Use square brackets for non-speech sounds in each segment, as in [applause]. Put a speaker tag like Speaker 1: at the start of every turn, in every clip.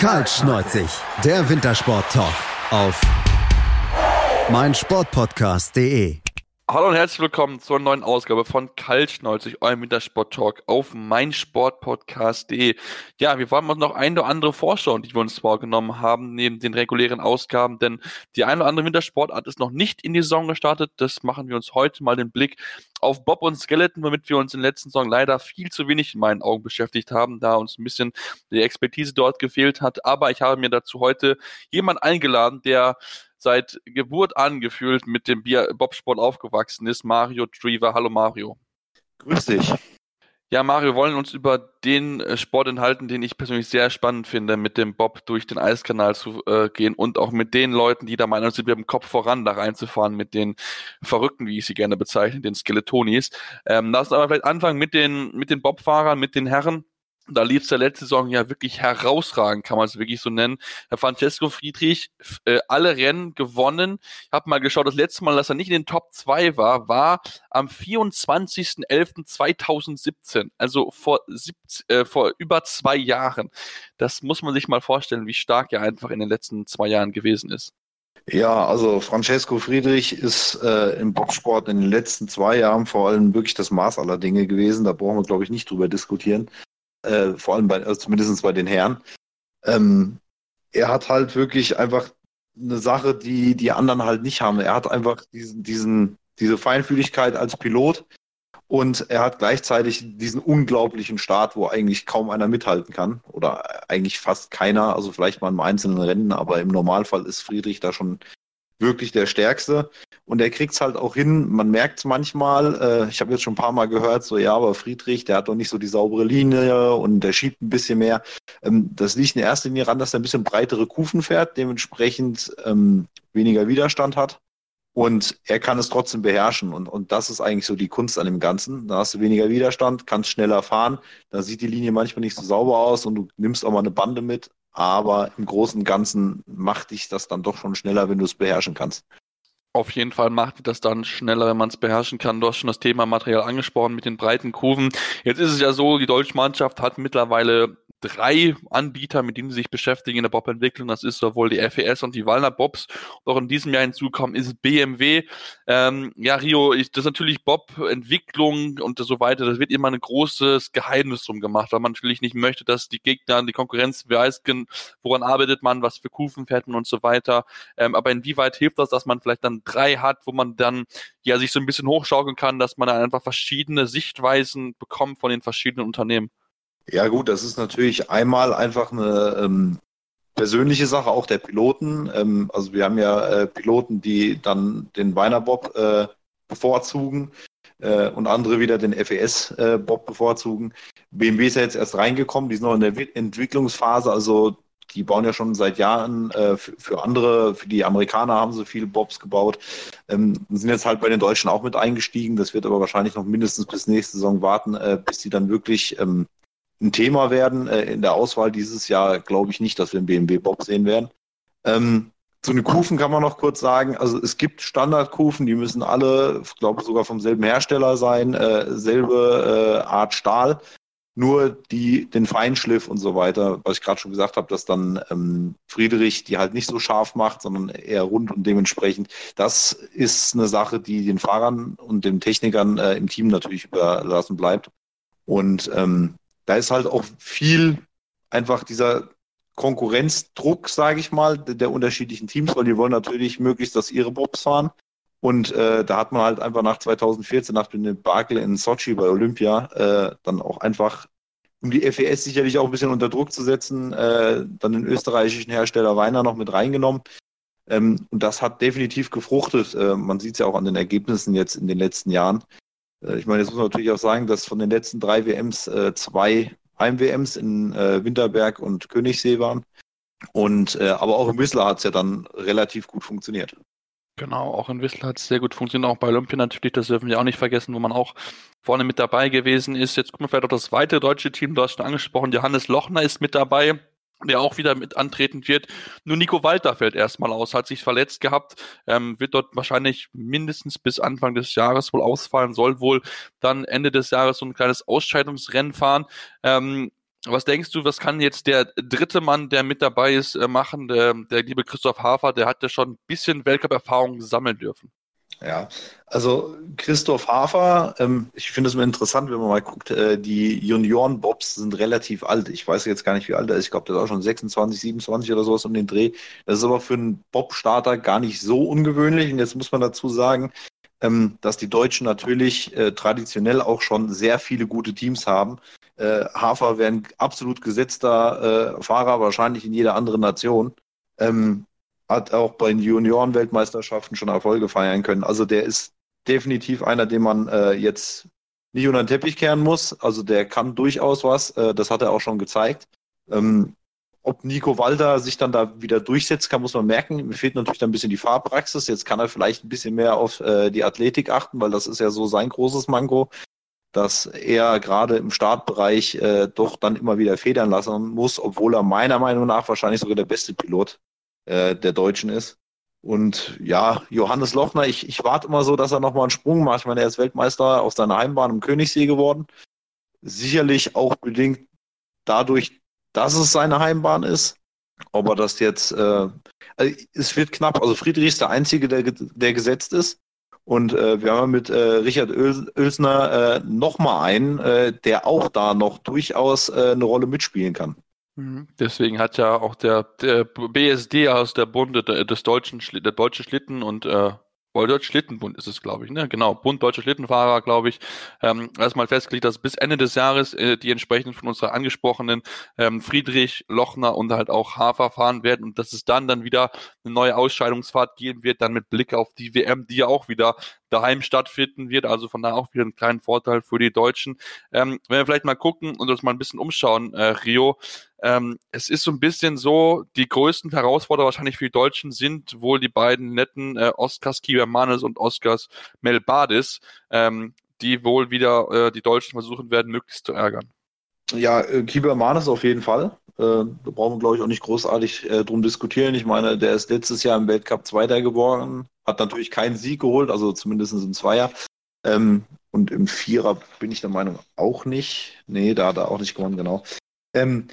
Speaker 1: Kaltschneuzig, der Wintersport-Talk auf meinsportpodcast.de.
Speaker 2: Hallo und herzlich willkommen zur neuen Ausgabe von Kaltschneuzig, eurem Wintersport-Talk auf meinsportpodcast.de. Ja, wir wollen uns noch eine oder andere vorschauen, die wir uns vorgenommen haben, neben den regulären Ausgaben, denn die eine oder andere Wintersportart ist noch nicht in die Saison gestartet. Das machen wir uns heute mal den Blick auf Bob und Skeleton, womit wir uns in der letzten Saison leider viel zu wenig in meinen Augen beschäftigt haben, da uns ein bisschen die Expertise dort gefehlt hat. Aber ich habe mir dazu heute jemand eingeladen, der seit Geburt an gefühlt mit dem Bobsport aufgewachsen ist, Mario Drever. Hallo Mario.
Speaker 3: Grüß dich.
Speaker 2: Ja, Mario, wollen uns über den äh, Sport enthalten, den ich persönlich sehr spannend finde, mit dem Bob durch den Eiskanal zu äh, gehen und auch mit den Leuten, die da meinen, sind, mit dem Kopf voran da reinzufahren, mit den Verrückten, wie ich sie gerne bezeichne, den Skeletonis. Ähm, lass uns aber vielleicht anfangen mit den, mit den Bobfahrern, mit den Herren. Da lief es ja letzte Saison ja wirklich herausragend, kann man es wirklich so nennen. Herr Francesco Friedrich, äh, alle Rennen gewonnen. Ich habe mal geschaut, das letzte Mal, dass er nicht in den Top 2 war, war am 24.11.2017, also vor, 17, äh, vor über zwei Jahren. Das muss man sich mal vorstellen, wie stark er einfach in den letzten zwei Jahren gewesen ist.
Speaker 3: Ja, also Francesco Friedrich ist äh, im Bobsport in den letzten zwei Jahren vor allem wirklich das Maß aller Dinge gewesen. Da brauchen wir, glaube ich, nicht drüber diskutieren äh, vor allem bei, also zumindest bei den Herren. Ähm, er hat halt wirklich einfach eine Sache, die die anderen halt nicht haben. Er hat einfach diesen, diesen, diese Feinfühligkeit als Pilot und er hat gleichzeitig diesen unglaublichen Start, wo eigentlich kaum einer mithalten kann oder eigentlich fast keiner, also vielleicht mal im einzelnen Rennen, aber im Normalfall ist Friedrich da schon wirklich der Stärkste. Und er kriegt es halt auch hin. Man merkt es manchmal, äh, ich habe jetzt schon ein paar Mal gehört, so ja, aber Friedrich, der hat doch nicht so die saubere Linie und der schiebt ein bisschen mehr. Ähm, das liegt in erster Linie daran, dass er ein bisschen breitere Kufen fährt, dementsprechend ähm, weniger Widerstand hat. Und er kann es trotzdem beherrschen. Und, und das ist eigentlich so die Kunst an dem Ganzen. Da hast du weniger Widerstand, kannst schneller fahren. Da sieht die Linie manchmal nicht so sauber aus und du nimmst auch mal eine Bande mit aber im Großen und Ganzen macht dich das dann doch schon schneller, wenn du es beherrschen kannst.
Speaker 2: Auf jeden Fall macht das dann schneller, wenn man es beherrschen kann. Du hast schon das Thema Material angesprochen mit den breiten Kurven. Jetzt ist es ja so, die deutsche Mannschaft hat mittlerweile drei Anbieter, mit denen sie sich beschäftigen in der Bob-Entwicklung. Das ist sowohl die FES und die Walner Bobs. Und auch in diesem Jahr hinzukommen ist BMW. Ähm, ja, Rio, ich, das ist natürlich Bob-Entwicklung und so weiter. Das wird immer ein großes Geheimnis drum gemacht, weil man natürlich nicht möchte, dass die Gegner, die Konkurrenz weiß, woran arbeitet man, was für Kufen fährt man und so weiter. Ähm, aber inwieweit hilft das, dass man vielleicht dann drei hat, wo man dann ja sich so ein bisschen hochschaukeln kann, dass man dann einfach verschiedene Sichtweisen bekommt von den verschiedenen Unternehmen?
Speaker 3: Ja gut, das ist natürlich einmal einfach eine ähm, persönliche Sache auch der Piloten. Ähm, also wir haben ja äh, Piloten, die dann den Weinerbob äh, bevorzugen äh, und andere wieder den FES-Bob bevorzugen. BMW ist ja jetzt erst reingekommen, die sind noch in der Entwicklungsphase, also die bauen ja schon seit Jahren äh, für, für, andere, für die Amerikaner haben sie viele Bobs gebaut, ähm, sind jetzt halt bei den Deutschen auch mit eingestiegen. Das wird aber wahrscheinlich noch mindestens bis nächste Saison warten, äh, bis die dann wirklich ähm, ein Thema werden. Äh, in der Auswahl dieses Jahr glaube ich nicht, dass wir einen BMW-Bob sehen werden. Ähm, zu den Kufen kann man noch kurz sagen, also es gibt Standardkufen, die müssen alle, ich glaube sogar vom selben Hersteller sein, äh, selbe äh, Art Stahl, nur die, den Feinschliff und so weiter, was ich gerade schon gesagt habe, dass dann ähm, Friedrich die halt nicht so scharf macht, sondern eher rund und dementsprechend, das ist eine Sache, die den Fahrern und den Technikern äh, im Team natürlich überlassen bleibt. Und ähm, da ist halt auch viel einfach dieser Konkurrenzdruck, sage ich mal, der unterschiedlichen Teams, weil die wollen natürlich möglichst, dass ihre Bobs fahren. Und äh, da hat man halt einfach nach 2014, nach dem Debakel in Sochi bei Olympia, äh, dann auch einfach, um die FES sicherlich auch ein bisschen unter Druck zu setzen, äh, dann den österreichischen Hersteller Weiner noch mit reingenommen. Ähm, und das hat definitiv gefruchtet. Äh, man sieht es ja auch an den Ergebnissen jetzt in den letzten Jahren. Äh, ich meine, jetzt muss man natürlich auch sagen, dass von den letzten drei WMs äh, zwei Heim-WMs in äh, Winterberg und Königssee waren. Und äh, aber auch in Whistler hat es ja dann relativ gut funktioniert.
Speaker 2: Genau, auch in Whistler hat es sehr gut funktioniert, auch bei Olympia natürlich, das dürfen wir auch nicht vergessen, wo man auch vorne mit dabei gewesen ist. Jetzt gucken wir vielleicht auch das weitere deutsche Team, du hast schon angesprochen, Johannes Lochner ist mit dabei der auch wieder mit antreten wird. Nur Nico Walter fällt erstmal aus, hat sich verletzt gehabt, ähm, wird dort wahrscheinlich mindestens bis Anfang des Jahres wohl ausfallen, soll wohl dann Ende des Jahres so ein kleines Ausscheidungsrennen fahren. Ähm, Was denkst du, was kann jetzt der dritte Mann, der mit dabei ist, äh, machen? Der, der liebe Christoph Hafer, der hat ja schon ein bisschen Weltcup-Erfahrung sammeln dürfen.
Speaker 3: Ja, also Christoph Hafer, ähm, ich finde es immer interessant, wenn man mal guckt, äh, die Junioren-Bobs sind relativ alt. Ich weiß jetzt gar nicht, wie alt er ist. Ich glaube, der ist auch schon 26, 27 oder sowas um den Dreh. Das ist aber für einen Bob-Starter gar nicht so ungewöhnlich. Und jetzt muss man dazu sagen, ähm, dass die Deutschen natürlich äh, traditionell auch schon sehr viele gute Teams haben. Äh, Hafer wäre ein absolut gesetzter äh, Fahrer, wahrscheinlich in jeder anderen Nation. Ähm, hat auch bei den Junioren-Weltmeisterschaften schon Erfolge feiern können. Also der ist definitiv einer, den man äh, jetzt nicht unter den Teppich kehren muss. Also der kann durchaus was. Äh, das hat er auch schon gezeigt. Ähm, ob Nico Walter sich dann da wieder durchsetzt, kann, muss man merken. Mir fehlt natürlich dann ein bisschen die Fahrpraxis. Jetzt kann er vielleicht ein bisschen mehr auf äh, die Athletik achten, weil das ist ja so sein großes Manko, dass er gerade im Startbereich äh, doch dann immer wieder federn lassen muss, obwohl er meiner Meinung nach wahrscheinlich sogar der beste Pilot äh, der Deutschen ist. Und ja, Johannes Lochner, ich, ich warte immer so, dass er nochmal einen Sprung macht. Ich meine, er ist Weltmeister auf seiner Heimbahn im Königssee geworden. Sicherlich auch bedingt dadurch, dass es seine Heimbahn ist. Ob er das jetzt, äh, also es wird knapp. Also Friedrich ist der Einzige, der, der gesetzt ist. Und äh, wir haben mit äh, Richard Oelsner äh, nochmal einen, äh, der auch da noch durchaus äh, eine Rolle mitspielen kann.
Speaker 2: Mhm. Deswegen hat ja auch der, der BSD aus der Bunde des deutschen, der deutsche Schlitten und äh, Deutsche Schlittenbund ist es, glaube ich, ne? Genau, Bund Deutsche Schlittenfahrer, glaube ich, ähm, erstmal festgelegt, dass bis Ende des Jahres äh, die entsprechenden von uns angesprochenen ähm, Friedrich, Lochner und halt auch Hafer fahren werden und dass es dann dann wieder eine neue Ausscheidungsfahrt geben wird, dann mit Blick auf die WM, die ja auch wieder daheim stattfinden wird, also von da auch wieder einen kleinen Vorteil für die Deutschen. Ähm, wenn wir vielleicht mal gucken und uns mal ein bisschen umschauen, äh, Rio, ähm, es ist so ein bisschen so, die größten Herausforderer wahrscheinlich für die Deutschen sind wohl die beiden netten äh, Oskars Kibermanes und Oskars Melbadis, ähm, die wohl wieder äh, die Deutschen versuchen werden, möglichst zu ärgern.
Speaker 3: Ja, äh, Kibermanes auf jeden Fall. Äh, da brauchen wir, glaube ich, auch nicht großartig äh, drum diskutieren. Ich meine, der ist letztes Jahr im Weltcup Zweiter geworden, hat natürlich keinen Sieg geholt, also zumindest im Zweier. Ähm, und im Vierer bin ich der Meinung auch nicht. Nee, da hat er auch nicht gewonnen, genau. Ähm,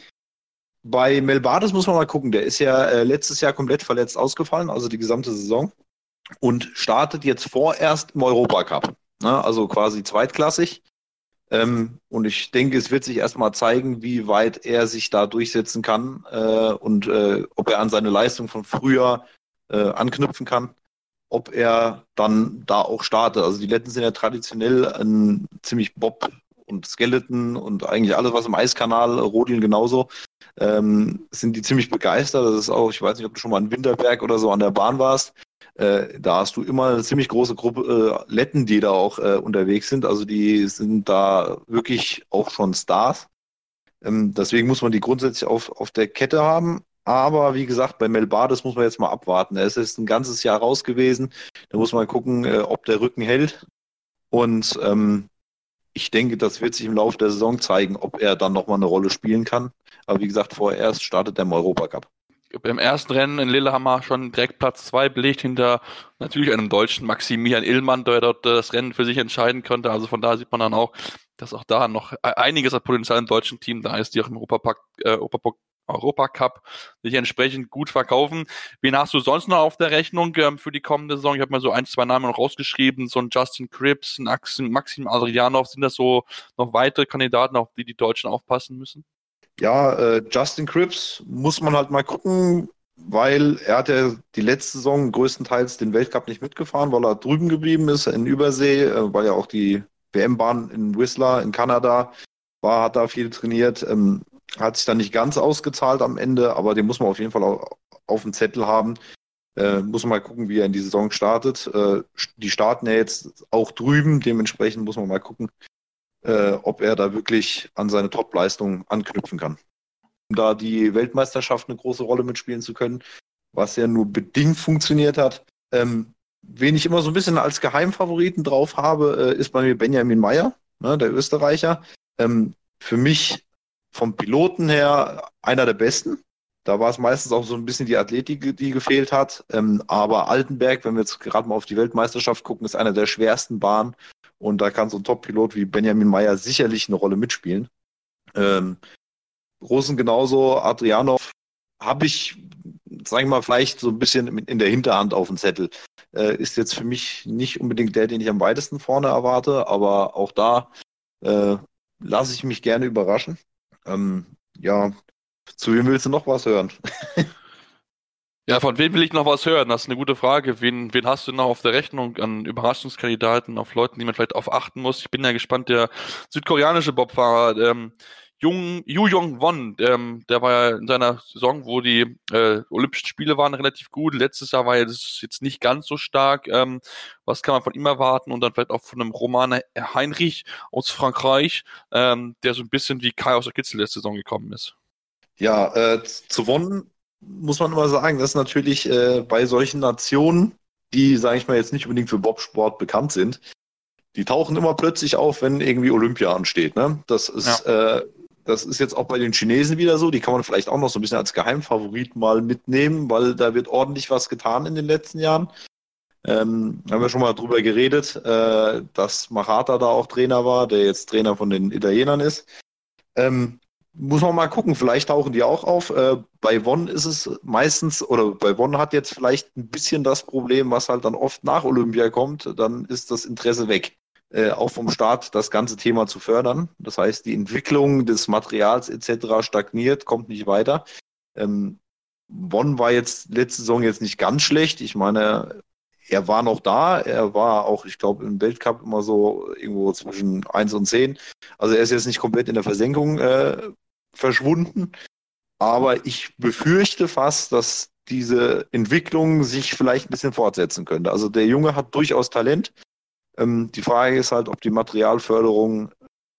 Speaker 3: bei Melbades muss man mal gucken. Der ist ja letztes Jahr komplett verletzt ausgefallen, also die gesamte Saison. Und startet jetzt vorerst im Europacup. Ne? Also quasi zweitklassig. Ähm, und ich denke, es wird sich erstmal zeigen, wie weit er sich da durchsetzen kann äh, und äh, ob er an seine Leistung von früher äh, anknüpfen kann. Ob er dann da auch startet. Also die Letten sind ja traditionell ein ziemlich Bob und Skeleton und eigentlich alles, was im Eiskanal, Rodin genauso ähm, sind die ziemlich begeistert. Das ist auch, ich weiß nicht, ob du schon mal in Winterberg oder so an der Bahn warst. Äh, da hast du immer eine ziemlich große Gruppe äh, Letten, die da auch äh, unterwegs sind. Also die sind da wirklich auch schon Stars. Ähm, deswegen muss man die grundsätzlich auf, auf der Kette haben. Aber wie gesagt, bei Melbades muss man jetzt mal abwarten. Er ist jetzt ein ganzes Jahr raus gewesen. Da muss man gucken, äh, ob der Rücken hält. Und ähm, ich denke, das wird sich im Laufe der Saison zeigen, ob er dann nochmal eine Rolle spielen kann. Aber wie gesagt, vorerst startet er im Europacup.
Speaker 2: Beim ersten Rennen in Lillehammer schon direkt Platz zwei belegt hinter natürlich einem deutschen Maximilian Illmann, der dort das Rennen für sich entscheiden könnte. Also von da sieht man dann auch, dass auch da noch einiges an Potenzial im deutschen Team da ist, die auch im Europapack, äh, Europapack Europacup sich entsprechend gut verkaufen. Wen hast du sonst noch auf der Rechnung ähm, für die kommende Saison? Ich habe mal so ein, zwei Namen noch rausgeschrieben, so ein Justin Cripps, ein Maxim Adrianov. Sind das so noch weitere Kandidaten, auf die die Deutschen aufpassen müssen?
Speaker 3: Ja, äh, Justin Cripps muss man halt mal gucken, weil er hat ja die letzte Saison größtenteils den Weltcup nicht mitgefahren, weil er drüben geblieben ist in Übersee, äh, weil ja auch die WM-Bahn in Whistler in Kanada war, hat da viel trainiert. Ähm, hat sich dann nicht ganz ausgezahlt am Ende, aber den muss man auf jeden Fall auch auf dem Zettel haben. Äh, muss man mal gucken, wie er in die Saison startet. Äh, die starten ja jetzt auch drüben, dementsprechend muss man mal gucken, äh, ob er da wirklich an seine Top-Leistung anknüpfen kann. Um da die Weltmeisterschaft eine große Rolle mitspielen zu können, was ja nur bedingt funktioniert hat. Ähm, wen ich immer so ein bisschen als Geheimfavoriten drauf habe, äh, ist bei mir Benjamin Meyer, ne, der Österreicher. Ähm, für mich vom Piloten her einer der besten. Da war es meistens auch so ein bisschen die Athletik, die gefehlt hat. Ähm, aber Altenberg, wenn wir jetzt gerade mal auf die Weltmeisterschaft gucken, ist einer der schwersten Bahnen. Und da kann so ein Top-Pilot wie Benjamin Meyer sicherlich eine Rolle mitspielen. Ähm, Großen genauso. Adrianov habe ich, sag ich mal, vielleicht so ein bisschen in der Hinterhand auf dem Zettel. Äh, ist jetzt für mich nicht unbedingt der, den ich am weitesten vorne erwarte, aber auch da äh, lasse ich mich gerne überraschen. Ähm, ja, zu wem willst du noch was hören? [laughs]
Speaker 2: Ja, von wem will ich noch was hören? Das ist eine gute Frage. Wen, wen hast du noch auf der Rechnung an Überraschungskandidaten, auf Leuten, die man vielleicht auf achten muss? Ich bin ja gespannt, der südkoreanische Bobfahrer, ähm, Jung, Yu Jong Won, ähm, der war ja in seiner Saison, wo die äh, Olympischen Spiele waren, relativ gut. Letztes Jahr war er jetzt nicht ganz so stark. Ähm, was kann man von ihm erwarten? Und dann vielleicht auch von einem Roman Heinrich aus Frankreich, ähm, der so ein bisschen wie Kai aus der Kitzel letzte Saison gekommen ist.
Speaker 3: Ja, äh, zu Won muss man immer sagen, dass natürlich äh, bei solchen Nationen, die, sage ich mal, jetzt nicht unbedingt für Bobsport bekannt sind, die tauchen immer plötzlich auf, wenn irgendwie Olympia ansteht. Ne? Das ist, ja. äh, das ist jetzt auch bei den Chinesen wieder so. Die kann man vielleicht auch noch so ein bisschen als Geheimfavorit mal mitnehmen, weil da wird ordentlich was getan in den letzten Jahren. Ähm, haben wir schon mal drüber geredet, äh, dass Machata da auch Trainer war, der jetzt Trainer von den Italienern ist. Ähm, muss man mal gucken, vielleicht tauchen die auch auf. Äh, bei Won ist es meistens, oder bei Won hat jetzt vielleicht ein bisschen das Problem, was halt dann oft nach Olympia kommt, dann ist das Interesse weg. Äh, auch vom Staat das ganze Thema zu fördern. Das heißt, die Entwicklung des Materials etc. stagniert, kommt nicht weiter. Ähm, Bonn war jetzt letzte Saison jetzt nicht ganz schlecht. Ich meine, er war noch da. Er war auch, ich glaube, im Weltcup immer so irgendwo zwischen 1 und 10. Also er ist jetzt nicht komplett in der Versenkung äh, verschwunden. Aber ich befürchte fast, dass diese Entwicklung sich vielleicht ein bisschen fortsetzen könnte. Also der Junge hat durchaus Talent. Ähm, die Frage ist halt, ob die Materialförderung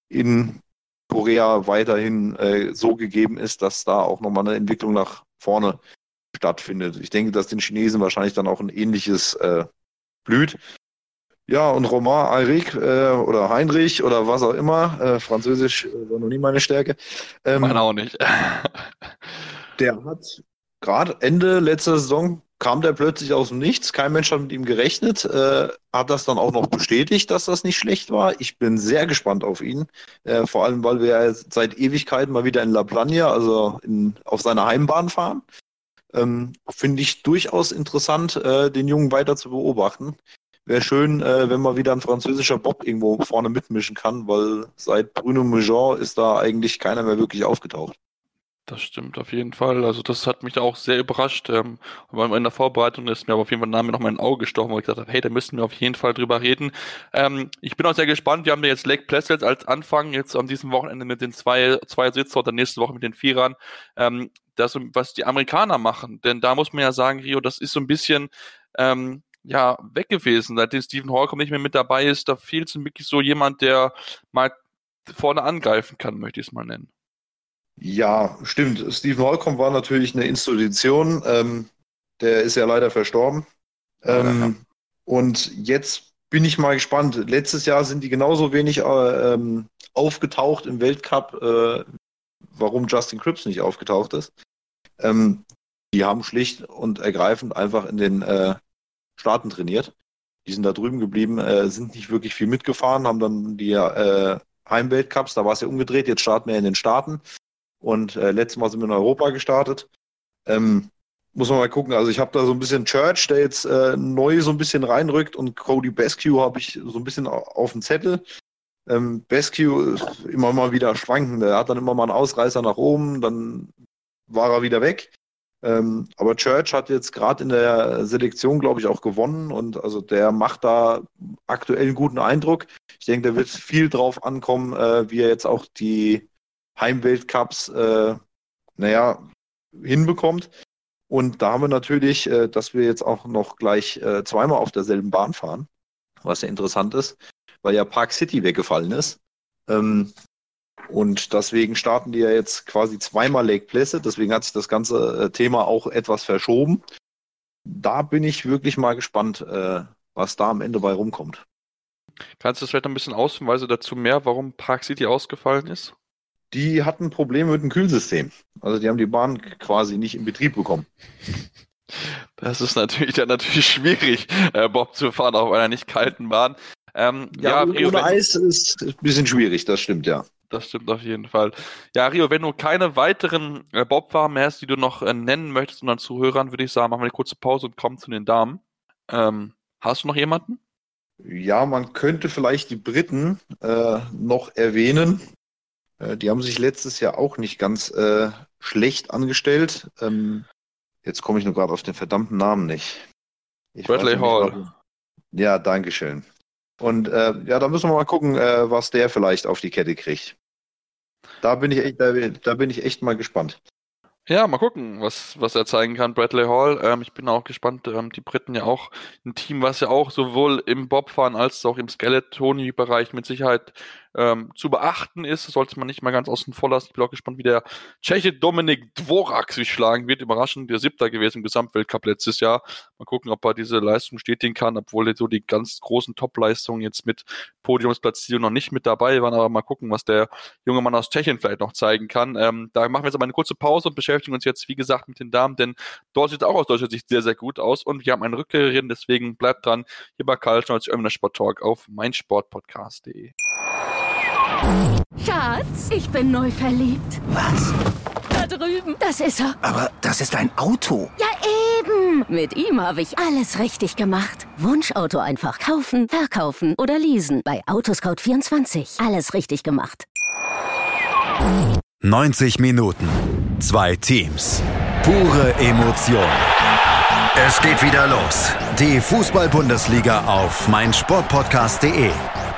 Speaker 3: in Korea weiterhin äh, so gegeben ist, dass da auch nochmal eine Entwicklung nach vorne stattfindet. Ich denke, dass den Chinesen wahrscheinlich dann auch ein ähnliches äh, blüht. Ja, und Romain Heinrich äh, oder Heinrich oder was auch immer, äh, Französisch äh, war noch nie meine Stärke.
Speaker 2: Ähm, Meine auch nicht. [laughs]
Speaker 3: der hat gerade Ende letzter Saison kam der plötzlich aus dem Nichts. Kein Mensch hat mit ihm gerechnet. Äh, hat das dann auch noch bestätigt, dass das nicht schlecht war. Ich bin sehr gespannt auf ihn. Äh, vor allem, weil wir ja seit Ewigkeiten mal wieder in La Plagne, also in, auf seiner Heimbahn fahren. Ähm, Finde ich durchaus interessant, äh, den Jungen weiter zu beobachten wäre schön, äh, wenn mal wieder ein französischer Bob irgendwo vorne mitmischen kann, weil seit Bruno Mejean ist da eigentlich keiner mehr wirklich aufgetaucht.
Speaker 2: Das stimmt auf jeden Fall. Also das hat mich da auch sehr überrascht. Ähm, in der Vorbereitung ist mir aber auf jeden Fall ein Name noch mein Auge gestochen, wo ich gesagt habe, hey, da müssen wir auf jeden Fall drüber reden. Ähm, ich bin auch sehr gespannt. Wir haben ja jetzt Lake Placid als Anfang jetzt an diesem Wochenende mit den zwei, zwei Sitzer oder nächste Woche mit den Vierern. Ähm, das, was die Amerikaner machen. Denn da muss man ja sagen, Rio, das ist so ein bisschen, ähm, ja weg gewesen, seitdem Stephen Holcomb nicht mehr mit dabei ist. Da fehlt es wirklich so jemand, der mal vorne angreifen kann, möchte ich es mal nennen.
Speaker 3: Ja, stimmt. Stephen Holcomb war natürlich eine Institution. Ähm, der ist ja leider verstorben. Ähm, ja. Und jetzt bin ich mal gespannt. Letztes Jahr sind die genauso wenig äh, ähm, aufgetaucht im Weltcup, äh, warum Justin Cripps nicht aufgetaucht ist. Ähm, die haben schlicht und ergreifend einfach in den äh, Staaten trainiert. Die sind da drüben geblieben, äh, sind nicht wirklich viel mitgefahren, haben dann die äh, Heimweltcups, da war es ja umgedreht, jetzt starten wir in den Staaten. Und äh, letztes Mal sind wir in Europa gestartet. Ähm, muss man mal gucken. Also ich habe da so ein bisschen Church, der jetzt äh, neu so ein bisschen reinrückt und Cody Beskew habe ich so ein bisschen auf dem Zettel. Ähm, ist immer mal wieder schwankend. Er hat dann immer mal einen Ausreißer nach oben, dann war er wieder weg. Ähm, aber Church hat jetzt gerade in der Selektion, glaube ich, auch gewonnen und also der macht da aktuell einen guten Eindruck. Ich denke, da wird viel drauf ankommen, äh, wie er jetzt auch die Heimweltcups, äh, naja, hinbekommt. Und da haben wir natürlich, äh, dass wir jetzt auch noch gleich äh, zweimal auf derselben Bahn fahren, was ja interessant ist, weil ja Park City weggefallen ist. Ähm, und deswegen starten die ja jetzt quasi zweimal Lake Placid. Deswegen hat sich das ganze äh, Thema auch etwas verschoben. Da bin ich wirklich mal gespannt, äh, was da am Ende bei rumkommt.
Speaker 2: Kannst du das vielleicht ein bisschen ausführen, dazu mehr, warum Park City ausgefallen ist?
Speaker 3: Die hatten Probleme mit dem Kühlsystem. Also die haben die Bahn quasi nicht in Betrieb bekommen. [laughs]
Speaker 2: Das ist natürlich dann natürlich schwierig, äh, Bob zu fahren auf einer nicht kalten Bahn.
Speaker 3: Ähm, ja, ja, ohne Eis ist ein bisschen schwierig, das stimmt ja.
Speaker 2: Das stimmt auf jeden Fall. Ja, Rio, wenn du keine weiteren äh, mehr hast, die du noch äh, nennen möchtest, unseren Zuhörern, würde ich sagen, machen wir eine kurze Pause und kommen zu den Damen. Ähm, hast du noch jemanden?
Speaker 3: Ja, man könnte vielleicht die Briten äh, noch erwähnen. Äh, die haben sich letztes Jahr auch nicht ganz äh, schlecht angestellt. Ähm, jetzt komme ich nur gerade auf den verdammten Namen nicht.
Speaker 2: Ich Bradley Hall. Nicht,
Speaker 3: ja, danke schön. Und äh, ja, da müssen wir mal gucken, äh, was der vielleicht auf die Kette kriegt. Da bin ich echt, da, da bin ich echt mal gespannt.
Speaker 2: Ja, mal gucken, was, was er zeigen kann, Bradley Hall. Ähm, ich bin auch gespannt. Ähm, die Briten ja auch ein Team, was ja auch sowohl im Bobfahren als auch im Skeletoni-Bereich mit Sicherheit ähm, zu beachten ist. Sollte man nicht mal ganz außen vor lassen. Ich bin auch gespannt, wie der Tscheche Dominik Dvorak sich schlagen wird. Überraschend der Siebter gewesen im Gesamtweltcup letztes Jahr. Mal gucken, ob er diese Leistung stetigen kann, obwohl so die ganz großen Top-Leistungen jetzt mit Podiumsplatzierung noch nicht mit dabei waren. Aber mal gucken, was der junge Mann aus Tschechien vielleicht noch zeigen kann. Ähm, da machen wir jetzt aber eine kurze Pause und beschäftigen uns jetzt, wie gesagt, mit den Damen, denn dort sieht es auch aus deutscher Sicht sehr, sehr gut aus. Und wir haben eine Rückkehrerin, deswegen bleibt dran. Hier bei Karl Schnolz, Ömner Sport Talk auf meinsportpodcast.de.
Speaker 4: Schatz, ich bin neu verliebt.
Speaker 5: Was?
Speaker 4: Da drüben. Das ist er.
Speaker 5: Aber das ist ein Auto.
Speaker 4: Ja, eben. Mit ihm habe ich alles richtig gemacht. Wunschauto einfach kaufen, verkaufen oder leasen. Bei Autoscout24. Alles richtig gemacht.
Speaker 1: 90 Minuten. Zwei Teams. Pure Emotion. Es geht wieder los. Die Fußball-Bundesliga auf meinsportpodcast.de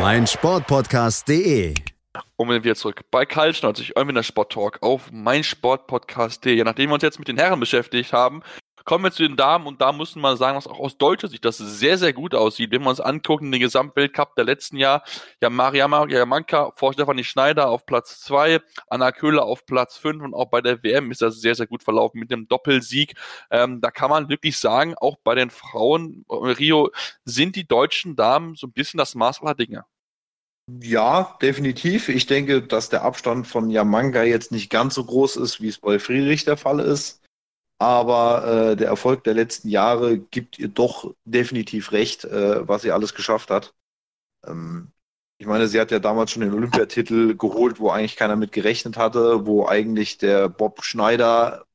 Speaker 1: meinsportpodcast.de
Speaker 2: und wir wieder zurück bei Karl Schnauzig, der Sport Talk auf meinsportpodcast.de. Nachdem wir uns jetzt mit den Herren beschäftigt haben, kommen wir zu den Damen und da müssen wir sagen, dass auch aus deutscher Sicht das sehr, sehr gut aussieht. Wenn wir uns angucken, den Gesamtweltcup der letzten Jahr, ja, Mariama Jamanka vor Stefanie Schneider auf Platz 2, Anna Köhler auf Platz 5 und auch bei der WM ist das sehr, sehr gut verlaufen mit dem Doppelsieg. Ähm, da kann man wirklich sagen, auch bei den Frauen äh, Rio sind die deutschen Damen so ein bisschen das Maß aller Dinge.
Speaker 3: Ja, definitiv. Ich denke, dass der Abstand von Yamanga jetzt nicht ganz so groß ist, wie es bei Friedrich der Fall ist. Aber äh, der Erfolg der letzten Jahre gibt ihr doch definitiv recht, äh, was sie alles geschafft hat. Ähm, ich meine, sie hat ja damals schon den Olympiatitel geholt, wo eigentlich keiner mit gerechnet hatte, wo eigentlich der Bob Schneider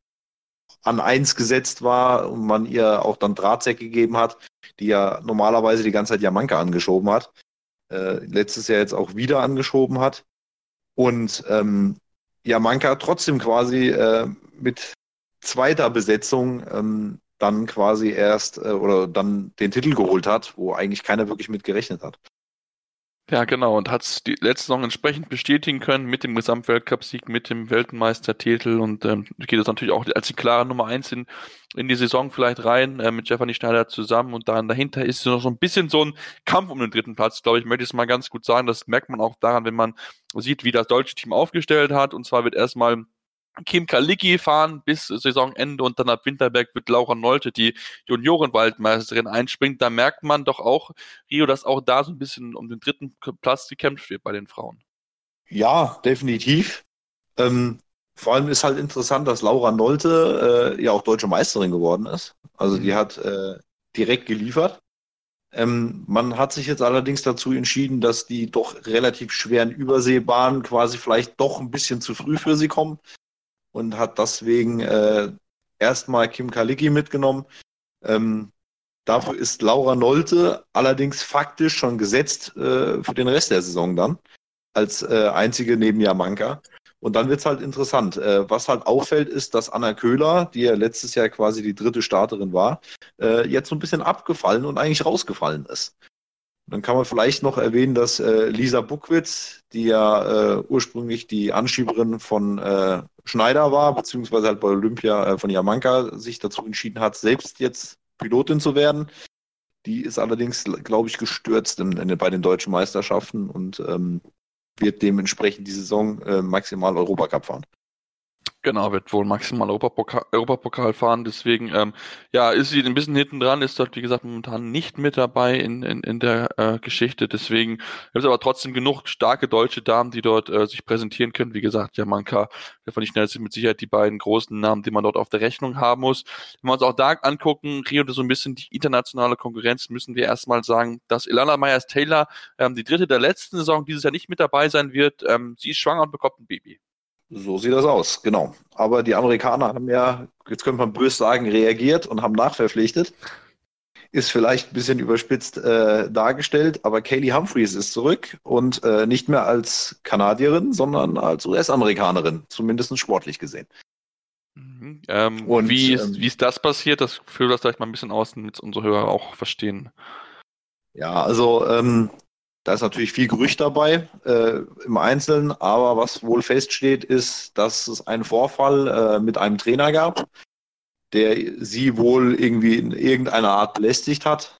Speaker 3: an eins gesetzt war und man ihr auch dann Drahtsäcke gegeben hat, die ja normalerweise die ganze Zeit Jamanka angeschoben hat äh, letztes Jahr jetzt auch wieder angeschoben hat. Und ähm, Jamanka trotzdem quasi äh, mit zweiter Besetzung ähm, dann quasi erst äh, oder dann den Titel geholt hat, wo eigentlich keiner wirklich mit gerechnet hat.
Speaker 2: Ja, genau, und hat es die letzte Saison entsprechend bestätigen können mit dem Gesamtweltcupsieg, mit dem Weltmeistertitel und ähm, geht es natürlich auch als die klare Nummer eins in, in die Saison vielleicht rein, äh, mit Stefanie Schneider zusammen und dann dahinter ist noch so ein bisschen so ein Kampf um den dritten Platz, glaube ich, möchte ich es mal ganz gut sagen. Das merkt man auch daran, wenn man sieht, wie das deutsche Team aufgestellt hat. Und zwar wird erstmal Kim Kalicki fahren bis Saisonende und dann ab Winterberg wird Laura Nolte, die Juniorenwaldmeisterin, einspringt. Da merkt man doch auch, Rio, dass auch da so ein bisschen um den dritten Platz gekämpft wird bei den Frauen.
Speaker 3: Ja, definitiv. Ähm, vor allem ist halt interessant, dass Laura Nolte äh, ja auch deutsche Meisterin geworden ist. Also die mhm. hat äh, direkt geliefert. Ähm, man hat sich jetzt allerdings dazu entschieden, dass die doch relativ schweren Überseebahnen quasi vielleicht doch ein bisschen zu früh für sie kommen und hat deswegen äh, erstmal Kim Kalicki mitgenommen. Ähm, dafür ist Laura Nolte allerdings faktisch schon gesetzt äh, für den Rest der Saison dann, als äh, einzige neben Jamanka. Und dann wird es halt interessant. Äh, was halt auffällt, ist, dass Anna Köhler, die ja letztes Jahr quasi die dritte Starterin war, äh, jetzt so ein bisschen abgefallen und eigentlich rausgefallen ist. Dann kann man vielleicht noch erwähnen, dass äh, Lisa Buckwitz, die ja äh, ursprünglich die Anschieberin von äh, Schneider war, beziehungsweise halt bei Olympia äh, von Jamanka sich dazu entschieden hat, selbst jetzt Pilotin zu werden. Die ist allerdings, glaube ich, gestürzt in, in, bei den deutschen Meisterschaften und ähm, wird dementsprechend die Saison äh, maximal Europacup fahren.
Speaker 2: Genau, wird wohl maximal Europapokal, Europapokal fahren. Deswegen, ähm, ja, ist sie ein bisschen hinten dran, ist dort, wie gesagt, momentan nicht mit dabei in, in, in der äh, Geschichte. Deswegen gibt es aber trotzdem genug starke deutsche Damen, die dort äh, sich präsentieren können. Wie gesagt, Jamanka, der von schnell sind mit Sicherheit die beiden großen Namen, die man dort auf der Rechnung haben muss. Wenn wir uns auch da angucken, Rio so ein bisschen die internationale Konkurrenz, müssen wir erstmal sagen, dass Ilana Myers-Taylor, ähm, die dritte der letzten Saison, dieses Jahr nicht mit dabei sein wird. Ähm, sie ist schwanger und bekommt ein Baby.
Speaker 3: So sieht das aus, genau. Aber die Amerikaner haben ja, jetzt könnte man böse sagen, reagiert und haben nachverpflichtet. Ist vielleicht ein bisschen überspitzt äh, dargestellt, aber Kaylee Humphreys ist zurück und äh, nicht mehr als Kanadierin, sondern als US-Amerikanerin, zumindest sportlich gesehen.
Speaker 2: Mhm. Ähm, und wie ist, ähm, wie ist das passiert? Das führt das vielleicht mal ein bisschen aus, damit unsere Hörer auch verstehen.
Speaker 3: Ja, also ähm, da ist natürlich viel Gerücht dabei äh, im Einzelnen, aber was wohl feststeht, ist, dass es einen Vorfall äh, mit einem Trainer gab, der sie wohl irgendwie in irgendeiner Art belästigt hat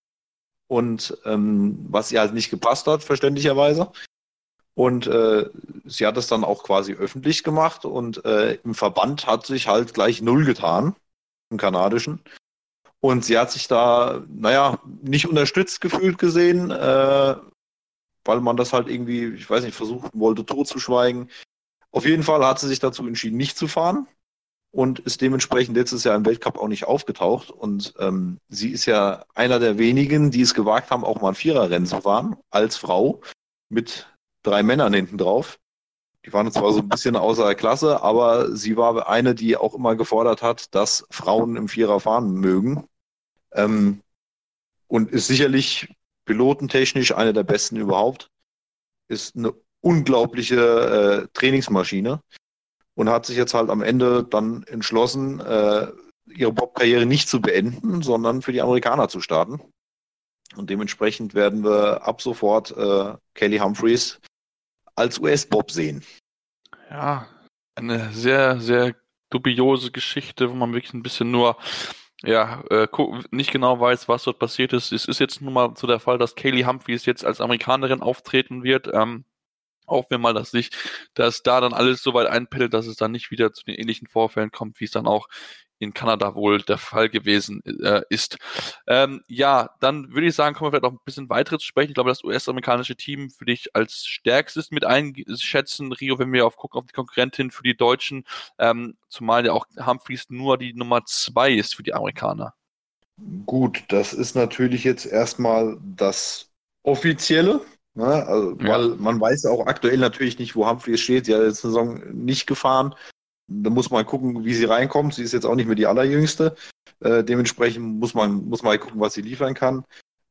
Speaker 3: und ähm, was ihr halt nicht gepasst hat, verständlicherweise. Und äh, sie hat es dann auch quasi öffentlich gemacht und äh, im Verband hat sich halt gleich null getan, im kanadischen. Und sie hat sich da, naja, nicht unterstützt gefühlt gesehen, äh, weil man das halt irgendwie, ich weiß nicht, versuchen wollte, totzuschweigen. Auf jeden Fall hat sie sich dazu entschieden, nicht zu fahren und ist dementsprechend letztes Jahr im Weltcup auch nicht aufgetaucht. Und ähm, sie ist ja einer der wenigen, die es gewagt haben, auch mal ein Viererrennen zu fahren, als Frau, mit drei Männern hinten drauf. Die waren zwar so ein bisschen außer der Klasse, aber sie war eine, die auch immer gefordert hat, dass Frauen im Vierer fahren mögen. Ähm, und ist sicherlich pilotentechnisch eine der besten überhaupt. Ist eine unglaubliche äh, Trainingsmaschine und hat sich jetzt halt am Ende dann entschlossen, äh, ihre Bob-Karriere nicht zu beenden, sondern für die Amerikaner zu starten. Und dementsprechend werden wir ab sofort äh, Kelly Humphreys als US-Bob sehen.
Speaker 2: Ja, eine sehr, sehr dubiose Geschichte, wo man wirklich ein bisschen nur ja, äh, nicht genau weiß, was dort passiert ist. Es ist jetzt nun mal so der Fall, dass Kaylee Humphries jetzt als Amerikanerin auftreten wird. Ähm, hoffen wir mal, dass sich, dass da dann alles so weit einpellt, dass es dann nicht wieder zu den ähnlichen Vorfällen kommt, wie es dann auch in Kanada wohl der Fall gewesen äh, ist. Ähm, ja, dann würde ich sagen, kommen wir vielleicht auch ein bisschen weiter zu sprechen. Ich glaube, das US-amerikanische Team würde ich als stärkstes mit einschätzen. Rio, wenn wir auf gucken auf die Konkurrentin für die Deutschen, ähm, zumal ja auch Humphreys nur die Nummer zwei ist für die Amerikaner.
Speaker 3: Gut, das ist natürlich jetzt erstmal das Offizielle. Ne? Also, ja. Weil man weiß auch aktuell natürlich nicht, wo Humphreys steht. Sie hat jetzt eine Saison nicht gefahren. Da muss man gucken, wie sie reinkommt. Sie ist jetzt auch nicht mehr die allerjüngste. Äh, dementsprechend muss man, muss man gucken, was sie liefern kann.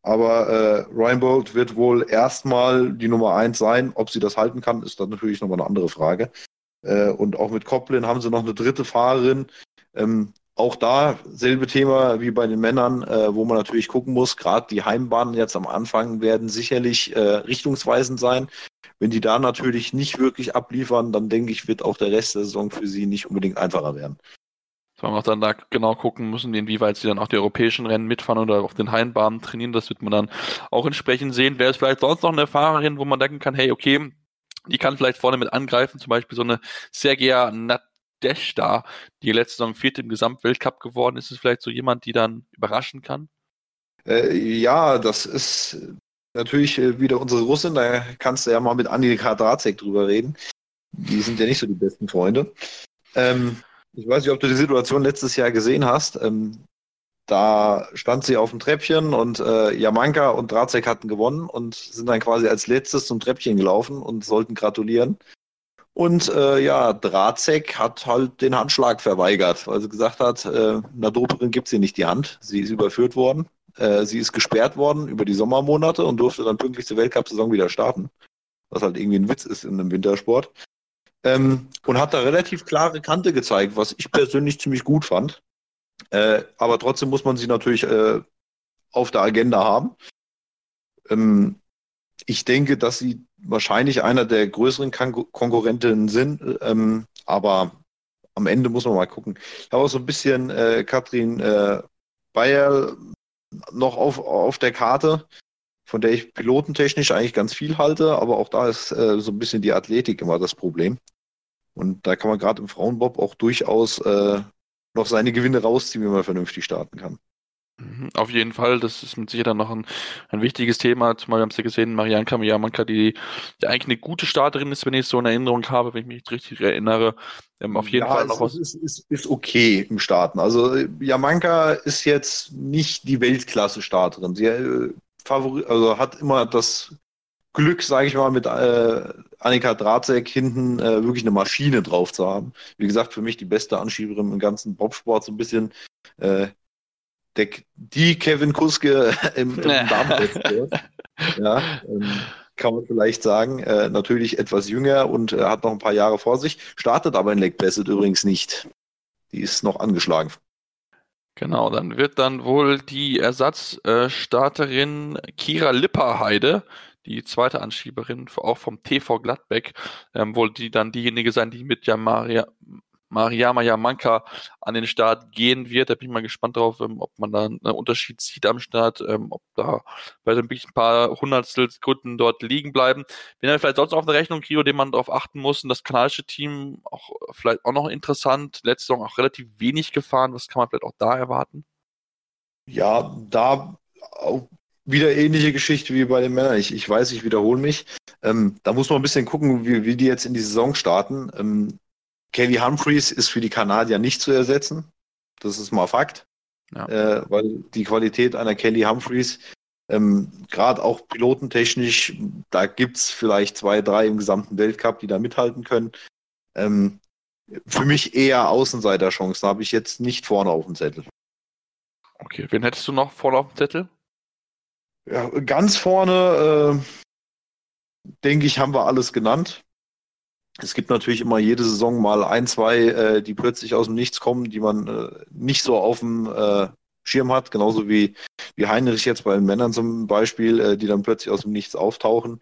Speaker 3: Aber äh, Ryan Bolt wird wohl erstmal die Nummer eins sein. Ob sie das halten kann, ist dann natürlich nochmal eine andere Frage. Äh, und auch mit Coplin haben sie noch eine dritte Fahrerin. Ähm, auch da selbe Thema wie bei den Männern, äh, wo man natürlich gucken muss. Gerade die Heimbahnen jetzt am Anfang werden sicherlich äh, richtungsweisend sein. Wenn die da natürlich nicht wirklich abliefern, dann denke ich, wird auch der Rest der Saison für sie nicht unbedingt einfacher werden.
Speaker 2: Sollen wir auch dann da genau gucken müssen, inwieweit sie dann auch die europäischen Rennen mitfahren oder auf den Heimbahnen trainieren. Das wird man dann auch entsprechend sehen. Wer ist vielleicht sonst noch eine Fahrerin, wo man denken kann, hey, okay, die kann vielleicht vorne mit angreifen, zum Beispiel so eine Sergia Nadeshda, die letzte Saison vierte im Gesamtweltcup geworden ist, ist vielleicht so jemand, die dann überraschen kann?
Speaker 3: Äh, ja, das ist natürlich äh, wieder unsere Russin, da kannst du ja mal mit Annika Dracek drüber reden. Die sind ja nicht so die besten Freunde. Ähm, ich weiß nicht, ob du die Situation letztes Jahr gesehen hast. Ähm, da stand sie auf dem Treppchen und äh, Jamanka und Dracek hatten gewonnen und sind dann quasi als letztes zum Treppchen gelaufen und sollten gratulieren. Und äh, ja, Dracek hat halt den Handschlag verweigert, weil sie gesagt hat, äh, einer Doperin gibt sie nicht die Hand. Sie ist überführt worden. Äh, sie ist gesperrt worden über die Sommermonate und durfte dann pünktlich zur Weltcup-Saison wieder starten. Was halt irgendwie ein Witz ist in einem Wintersport. Ähm, und hat da relativ klare Kante gezeigt, was ich persönlich ziemlich gut fand. Äh, aber trotzdem muss man sie natürlich äh, auf der Agenda haben. Ähm, ich denke, dass sie wahrscheinlich einer der größeren Kon Konkurrentinnen sind, ähm, aber am Ende muss man mal gucken. Ich habe auch so ein bisschen äh, Katrin äh, Bayer noch auf, auf der Karte. von der ich pilotentechnisch eigentlich ganz viel halte, aber auch da ist äh, so ein bisschen die Athletik immer das Problem. Und da kann man gerade im Frauenbob auch durchaus äh, noch seine Gewinne rausziehen, wenn man vernünftig starten kann.
Speaker 2: Mhm, auf jeden Fall, das ist mit Sicherheit noch ein, ein wichtiges Thema. Zumal wir haben es ja gesehen, Marianne Kamiyamanka, die, die eigentlich eine gute Starterin ist, wenn ich es so in Erinnerung habe, wenn ich mich richtig erinnere. Ähm, auf jeden
Speaker 3: ja,
Speaker 2: Fall noch
Speaker 3: was. Ist, ist, ist okay im Starten. Also Yamanka ist jetzt nicht die Weltklasse-Starterin. Sie äh, also hat immer das Glück, sage ich mal, mit äh, Annika Dratzek hinten äh, wirklich eine Maschine drauf zu haben. Wie gesagt, für mich die beste Anschieberin im ganzen Bobsport, so ein bisschen äh, der, die Kevin Kuske im, im ja, ähm, kann man vielleicht sagen. Äh, natürlich etwas jünger und äh, hat noch ein paar Jahre vor sich, startet aber in Lake Placid übrigens nicht. Die ist noch angeschlagen.
Speaker 2: Genau, dann wird dann wohl die Ersatzstarterin äh, Kira Lipperheide, die zweite Anschieberin, auch vom TV Gladbeck, ähm, wohl die dann diejenige sein, die mit Jamaria, Mariama Yamanka an den Start gehen wird. Da bin ich mal gespannt drauf, ähm, ob man da einen Unterschied sieht am Start, ähm, ob da vielleicht ein paar Hundertstel Sekunden dort liegen bleiben. Wenn er vielleicht sonst auf eine Rechnung, Krio, den man darauf achten muss, und das kanadische Team auch vielleicht auch noch interessant. Letzte Saison auch relativ wenig gefahren. Was kann man vielleicht auch da erwarten?
Speaker 3: Ja, da auch wieder ähnliche Geschichte wie bei den Männern. Ich, ich weiß, ich wiederhole mich. Ähm, da muss man ein bisschen gucken, wie, wie die jetzt in die Saison starten. Ähm, Kelly Humphreys ist für die Kanadier nicht zu ersetzen. Das ist mal Fakt. Ja. Äh, weil die Qualität einer Kelly Humphreys, ähm, gerade auch pilotentechnisch, da gibt es vielleicht zwei, drei im gesamten Weltcup, die da mithalten können. Ähm, für mich eher Außenseiterchancen, habe ich jetzt nicht vorne auf dem Zettel.
Speaker 2: Okay, wen hättest du noch vorne auf dem Zettel?
Speaker 3: Ja, ganz vorne, äh, denke ich, haben wir alles genannt. Es gibt natürlich immer jede Saison mal ein, zwei, äh, die plötzlich aus dem Nichts kommen, die man äh, nicht so auf dem äh, Schirm hat, genauso wie, wie Heinrich jetzt bei den Männern zum Beispiel, äh, die dann plötzlich aus dem Nichts auftauchen.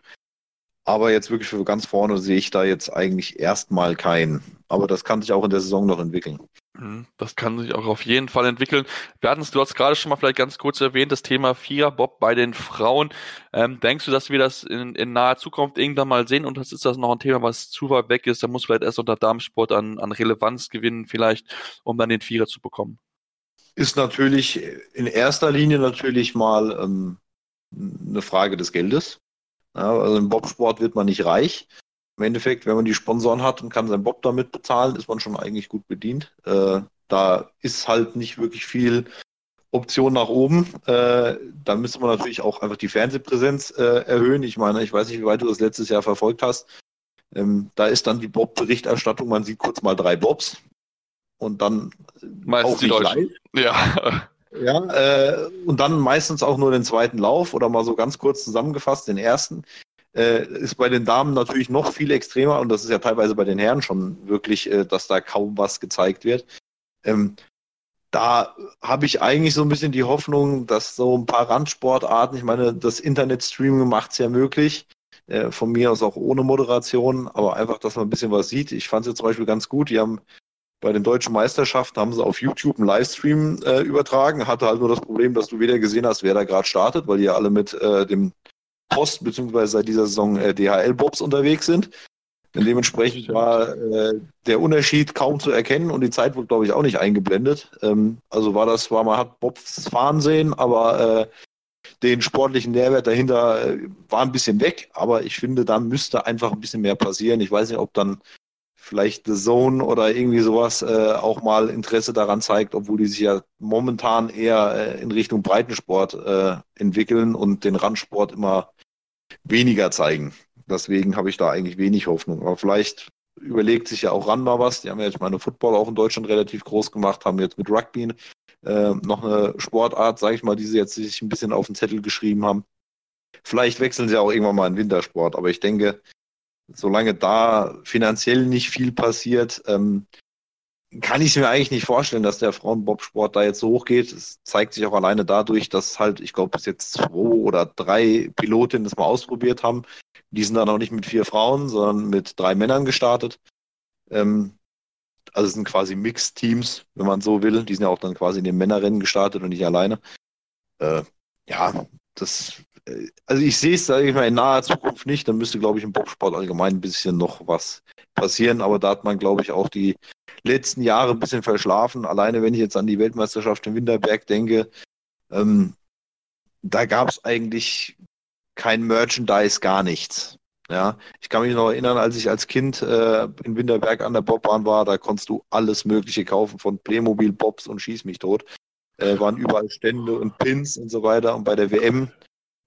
Speaker 3: Aber jetzt wirklich für ganz vorne sehe ich da jetzt eigentlich erstmal keinen. Aber das kann sich auch in der Saison noch entwickeln.
Speaker 2: Mhm, das kann sich auch auf jeden Fall entwickeln. Wir hatten es, du hast gerade schon mal vielleicht ganz kurz erwähnt, das Thema Viererbob bei den Frauen. Ähm, denkst du, dass wir das in, in naher Zukunft irgendwann mal sehen und das ist das noch ein Thema, was zu weit weg ist? Da muss vielleicht erst unter Darmsport an, an Relevanz gewinnen, vielleicht, um dann den Vierer zu bekommen.
Speaker 3: Ist natürlich in erster Linie natürlich mal ähm, eine Frage des Geldes. Ja, also im Bobsport wird man nicht reich. Im Endeffekt, wenn man die Sponsoren hat und kann seinen Bob damit bezahlen, ist man schon eigentlich gut bedient. Äh, da ist halt nicht wirklich viel Option nach oben. Äh, da müsste man natürlich auch einfach die Fernsehpräsenz äh, erhöhen. Ich meine, ich weiß nicht, wie weit du das letztes Jahr verfolgt hast. Ähm, da ist dann die Bob-Berichterstattung, man sieht kurz mal drei Bobs und dann
Speaker 2: Meistens auch die Deutschen. Ja.
Speaker 3: Ja, äh, und dann meistens auch nur den zweiten Lauf oder mal so ganz kurz zusammengefasst den ersten. Äh, ist bei den Damen natürlich noch viel extremer und das ist ja teilweise bei den Herren schon wirklich, äh, dass da kaum was gezeigt wird. Ähm, da habe ich eigentlich so ein bisschen die Hoffnung, dass so ein paar Randsportarten, ich meine, das Internet-Streaming macht es ja möglich, äh, von mir aus auch ohne Moderation, aber einfach, dass man ein bisschen was sieht. Ich fand es jetzt zum Beispiel ganz gut, die haben bei den deutschen Meisterschaften haben sie auf YouTube einen Livestream äh, übertragen. Hatte halt nur das Problem, dass du weder gesehen hast, wer da gerade startet, weil die ja alle mit äh, dem Post beziehungsweise seit dieser Saison äh, DHL-Bobs unterwegs sind. Und dementsprechend war äh, der Unterschied kaum zu erkennen und die Zeit wurde, glaube ich, auch nicht eingeblendet. Ähm, also war das, war man hat Bobs fahren sehen, aber äh, den sportlichen Nährwert dahinter äh, war ein bisschen weg. Aber ich finde, da müsste einfach ein bisschen mehr passieren. Ich weiß nicht, ob dann vielleicht The Zone oder irgendwie sowas äh, auch mal Interesse daran zeigt, obwohl die sich ja momentan eher äh, in Richtung Breitensport äh, entwickeln und den Randsport immer weniger zeigen. Deswegen habe ich da eigentlich wenig Hoffnung. Aber vielleicht überlegt sich ja auch ran mal was. Die haben ja jetzt meine Football auch in Deutschland relativ groß gemacht, haben jetzt mit Rugby äh, noch eine Sportart, sage ich mal, die sie jetzt sich ein bisschen auf den Zettel geschrieben haben. Vielleicht wechseln sie auch irgendwann mal in Wintersport, aber ich denke, solange da finanziell nicht viel passiert, ähm, kann ich mir eigentlich nicht vorstellen, dass der Frauenbobsport da jetzt so hoch geht. Es zeigt sich auch alleine dadurch, dass halt, ich glaube, bis jetzt zwei oder drei Pilotinnen das mal ausprobiert haben. Die sind dann auch nicht mit vier Frauen, sondern mit drei Männern gestartet. Ähm, also es sind quasi Mixed-Teams, wenn man so will. Die sind ja auch dann quasi in den Männerrennen gestartet und nicht alleine. Äh, ja, das, also ich sehe es, sage ich mal, in naher Zukunft nicht. Dann müsste, glaube ich, im Bobsport allgemein ein bisschen noch was passieren. Aber da hat man, glaube ich, auch die letzten Jahre ein bisschen verschlafen. Alleine, wenn ich jetzt an die Weltmeisterschaft in Winterberg denke, ähm, da gab es eigentlich kein Merchandise, gar nichts. Ja, ich kann mich noch erinnern, als ich als Kind äh, in Winterberg an der Bobbahn war, da konntest du alles Mögliche kaufen, von Playmobil, Bobs und Schieß mich tot. Äh, waren überall Stände und Pins und so weiter. Und bei der WM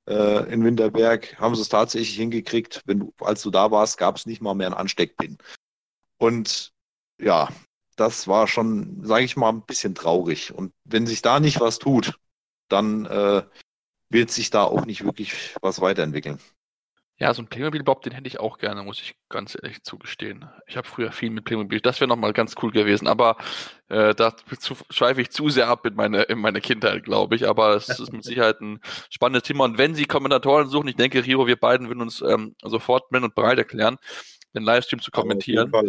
Speaker 3: äh, in Winterberg haben sie es tatsächlich hingekriegt. Wenn du, als du da warst, gab es nicht mal mehr einen Ansteckpin. Und ja, das war schon, sage ich mal, ein bisschen traurig. Und wenn sich da nicht was tut, dann äh, wird sich da auch nicht wirklich was weiterentwickeln.
Speaker 2: Ja, so ein Playmobil-Bob, den hätte ich auch gerne, muss ich ganz ehrlich zugestehen. Ich habe früher viel mit Playmobil, das wäre nochmal ganz cool gewesen, aber äh, da schweife ich zu sehr ab in meine, in meine Kindheit, glaube ich. Aber es ist mit Sicherheit ein spannendes Thema. Und wenn Sie Kommentatoren suchen, ich denke, Riro, wir beiden würden uns ähm, sofort melden und bereit erklären, den Livestream zu kommentieren. [laughs]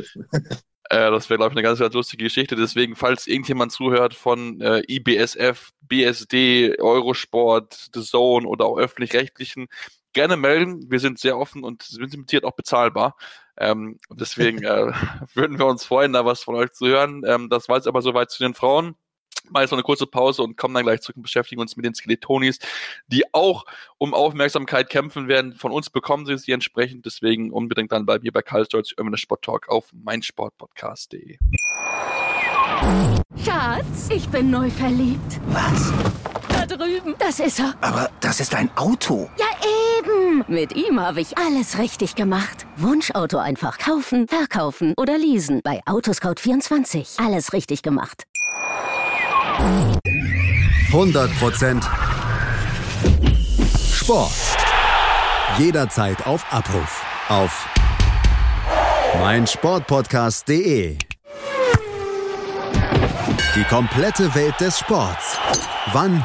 Speaker 2: Äh, das wäre, glaube ich, eine ganz, ganz lustige Geschichte. Deswegen, falls irgendjemand zuhört von äh, IBSF, BSD, Eurosport, The Zone oder auch öffentlich-rechtlichen, gerne melden. Wir sind sehr offen und sind limitiert auch bezahlbar. Ähm, deswegen [laughs] äh, würden wir uns freuen, da was von euch zu hören. Ähm, das war jetzt aber soweit zu den Frauen. Mal jetzt noch eine kurze Pause und kommen dann gleich zurück und beschäftigen uns mit den Skeletonis, die auch um Aufmerksamkeit kämpfen werden. Von uns bekommen sie sie entsprechend. Deswegen unbedingt dann bei mir bei Karl Stolz Irmine Sport Talk auf meinsportpodcast.de.
Speaker 4: Schatz, ich bin neu verliebt.
Speaker 5: Was?
Speaker 4: Drüben. Das ist er.
Speaker 5: Aber das ist ein Auto.
Speaker 4: Ja, eben. Mit ihm habe ich alles richtig gemacht. Wunschauto einfach kaufen, verkaufen oder leasen. Bei Autoscout24. Alles richtig gemacht.
Speaker 1: 100% Sport. Jederzeit auf Abruf. Auf meinsportpodcast.de. Die komplette Welt des Sports. Wann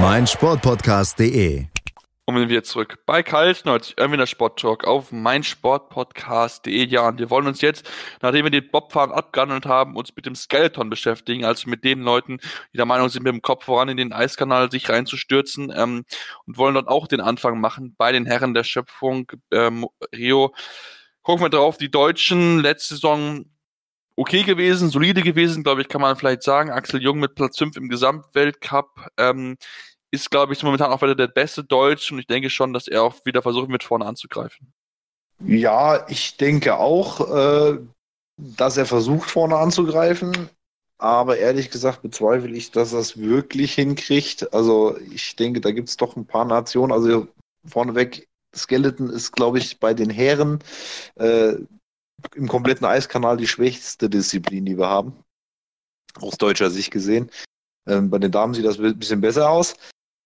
Speaker 1: meinsportpodcast.de.
Speaker 2: Und wir zurück bei Kaltneutz, irgendwie der Sport Talk auf meinsportpodcast.de. Ja, und wir wollen uns jetzt, nachdem wir den Bobfahren abgehandelt haben, uns mit dem Skeleton beschäftigen, also mit den Leuten, die der Meinung sind, mit dem Kopf voran in den Eiskanal sich reinzustürzen ähm, und wollen dort auch den Anfang machen bei den Herren der Schöpfung ähm, Rio. Gucken wir drauf, die Deutschen letzte Saison okay gewesen, solide gewesen, glaube ich, kann man vielleicht sagen. Axel Jung mit Platz 5 im Gesamtweltcup. Ähm, ist, glaube ich, momentan auch wieder der beste Deutsch und ich denke schon, dass er auch wieder versuchen wird, vorne anzugreifen.
Speaker 3: Ja, ich denke auch, äh, dass er versucht, vorne anzugreifen. Aber ehrlich gesagt bezweifle ich, dass er es wirklich hinkriegt. Also ich denke, da gibt es doch ein paar Nationen. Also vorneweg, Skeleton ist, glaube ich, bei den Herren äh, im kompletten Eiskanal die schwächste Disziplin, die wir haben. Aus deutscher Sicht gesehen. Ähm, bei den Damen sieht das ein bisschen besser aus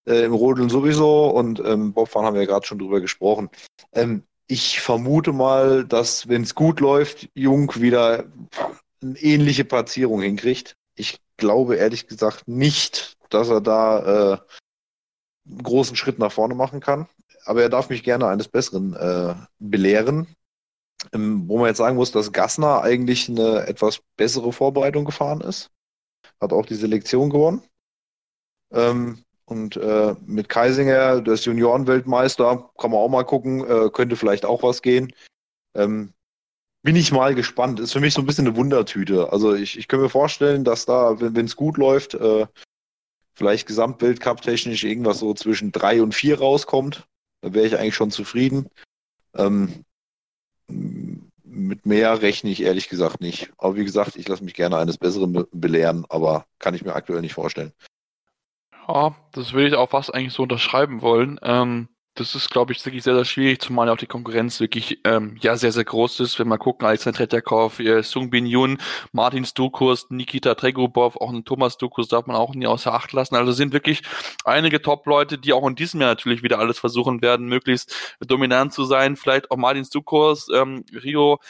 Speaker 3: äh, im Rodeln sowieso und ähm, Bobfahren haben wir ja gerade schon drüber gesprochen. Ähm, ich vermute mal, dass, wenn es gut läuft, Jung wieder eine ähnliche Platzierung hinkriegt. Ich glaube ehrlich gesagt nicht, dass er da äh, einen großen Schritt nach vorne machen kann. Aber er darf mich gerne eines Besseren äh, belehren. Ähm, wo man jetzt sagen muss, dass Gassner eigentlich eine etwas bessere Vorbereitung gefahren ist. Hat auch die Selektion gewonnen. Ähm, und äh, mit Kaisinger, der ist Juniorenweltmeister, kann man auch mal gucken, äh, könnte vielleicht auch was gehen. Ähm, bin ich mal gespannt. Ist für mich so ein bisschen eine Wundertüte. Also ich, ich könnte mir vorstellen, dass da, wenn es gut läuft, äh, vielleicht Gesamtweltcup technisch irgendwas so zwischen drei und vier rauskommt. Da wäre ich eigentlich schon zufrieden. Ähm, mit mehr rechne ich ehrlich gesagt nicht. Aber wie gesagt, ich lasse mich gerne eines Besseren belehren, aber kann ich mir aktuell nicht vorstellen.
Speaker 2: Ja, das würde ich auch fast eigentlich so unterschreiben wollen. Ähm, das ist, glaube ich, wirklich sehr, sehr schwierig, zumal auch die Konkurrenz wirklich ähm, ja sehr, sehr groß ist. Wenn wir gucken, Alexander Tretjakov, äh, Sung Bin Yun, Martin Stukurs, Nikita Tregubov, auch einen Thomas Stukus darf man auch nie außer Acht lassen. Also sind wirklich einige Top-Leute, die auch in diesem Jahr natürlich wieder alles versuchen werden, möglichst dominant zu sein. Vielleicht auch Martin Stukurs, ähm, Rio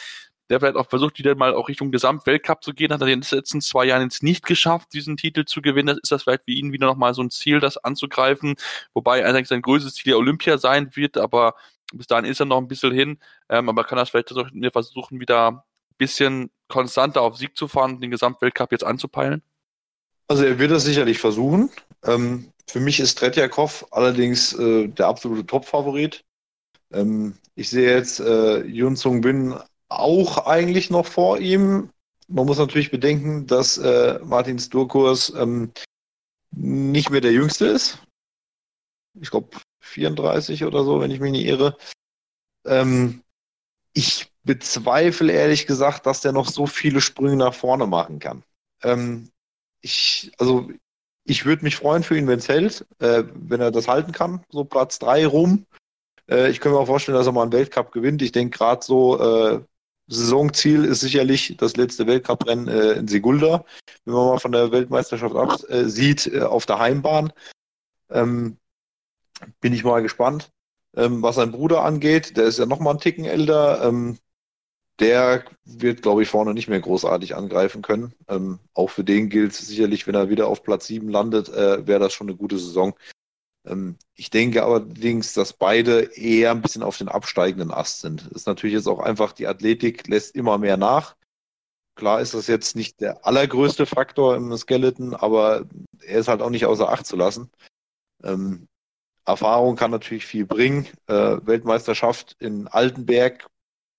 Speaker 2: der vielleicht auch versucht, wieder mal auch Richtung Gesamtweltcup zu gehen, hat er in den letzten zwei Jahren jetzt nicht geschafft, diesen Titel zu gewinnen. Das ist das vielleicht für ihn wieder nochmal so ein Ziel, das anzugreifen, wobei eigentlich sein größtes Ziel der Olympia sein wird, aber bis dahin ist er noch ein bisschen hin, ähm, aber kann das vielleicht versuchen, wieder ein bisschen konstanter auf Sieg zu fahren und den Gesamtweltcup jetzt anzupeilen?
Speaker 3: Also er wird das sicherlich versuchen. Ähm, für mich ist Tretjakov allerdings äh, der absolute Top-Favorit. Ähm, ich sehe jetzt äh, Yun Sung Bin auch eigentlich noch vor ihm. Man muss natürlich bedenken, dass äh, Martin Sturkurs ähm, nicht mehr der Jüngste ist. Ich glaube 34 oder so, wenn ich mich nicht irre. Ähm, ich bezweifle ehrlich gesagt, dass der noch so viele Sprünge nach vorne machen kann. Ähm, ich, also ich würde mich freuen für ihn, wenn es hält, äh, wenn er das halten kann, so Platz 3 rum. Äh, ich könnte mir auch vorstellen, dass er mal einen Weltcup gewinnt. Ich denke gerade so äh, Saisonziel ist sicherlich das letzte Weltcuprennen äh, in Sigulda, wenn man mal von der Weltmeisterschaft ab äh, äh, auf der Heimbahn. Ähm, bin ich mal gespannt. Ähm, was sein Bruder angeht, der ist ja noch mal einen Ticken älter. Ähm, der wird, glaube ich, vorne nicht mehr großartig angreifen können. Ähm, auch für den gilt es sicherlich, wenn er wieder auf Platz 7 landet, äh, wäre das schon eine gute Saison. Ähm, ich denke allerdings, dass beide eher ein bisschen auf den absteigenden Ast sind. Das ist natürlich jetzt auch einfach, die Athletik lässt immer mehr nach. Klar ist das jetzt nicht der allergrößte Faktor im Skeleton, aber er ist halt auch nicht außer Acht zu lassen. Ähm, Erfahrung kann natürlich viel bringen. Äh, Weltmeisterschaft in Altenberg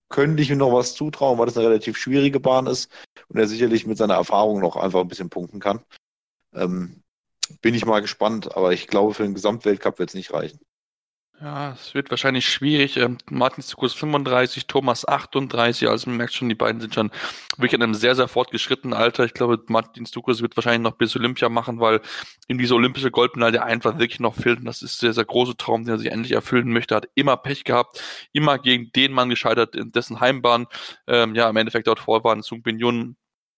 Speaker 3: könnte ich ihm noch was zutrauen, weil das eine relativ schwierige Bahn ist und er sicherlich mit seiner Erfahrung noch einfach ein bisschen punkten kann. Ähm, bin ich mal gespannt, aber ich glaube, für den Gesamtweltcup wird es nicht reichen.
Speaker 2: Ja, es wird wahrscheinlich schwierig. Ähm, Martin Stukus 35, Thomas 38. Also man merkt schon, die beiden sind schon wirklich in einem sehr, sehr fortgeschrittenen Alter. Ich glaube, Martin Stukus wird wahrscheinlich noch bis Olympia machen, weil ihm diese olympische Goldmedaille einfach wirklich noch fehlt. Und das ist der sehr große Traum, den er sich endlich erfüllen möchte. Hat immer Pech gehabt, immer gegen den Mann gescheitert, in dessen Heimbahn. Ähm, ja, im Endeffekt dort vor waren Sung Bin Yun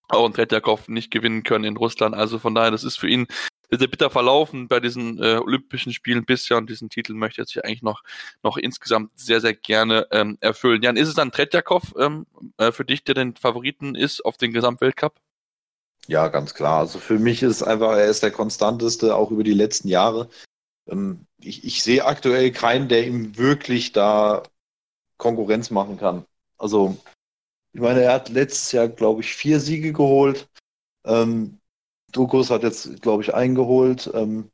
Speaker 2: auch ein Tretjakov nicht gewinnen können in Russland. Also von daher, das ist für ihn sehr bitter verlaufen bei diesen äh, Olympischen Spielen bisher und diesen Titel möchte er sich eigentlich noch, noch insgesamt sehr, sehr gerne ähm, erfüllen. Jan, ist es dann Tretjakov ähm, äh, für dich, der den Favoriten ist auf den Gesamtweltcup?
Speaker 3: Ja, ganz klar. Also für mich ist einfach, er ist der konstanteste, auch über die letzten Jahre. Ähm, ich, ich sehe aktuell keinen, der ihm wirklich da Konkurrenz machen kann. Also, ich meine, er hat letztes Jahr, glaube ich, vier Siege geholt. Ähm, Dukus hat jetzt, glaube ich, eingeholt. Ähm,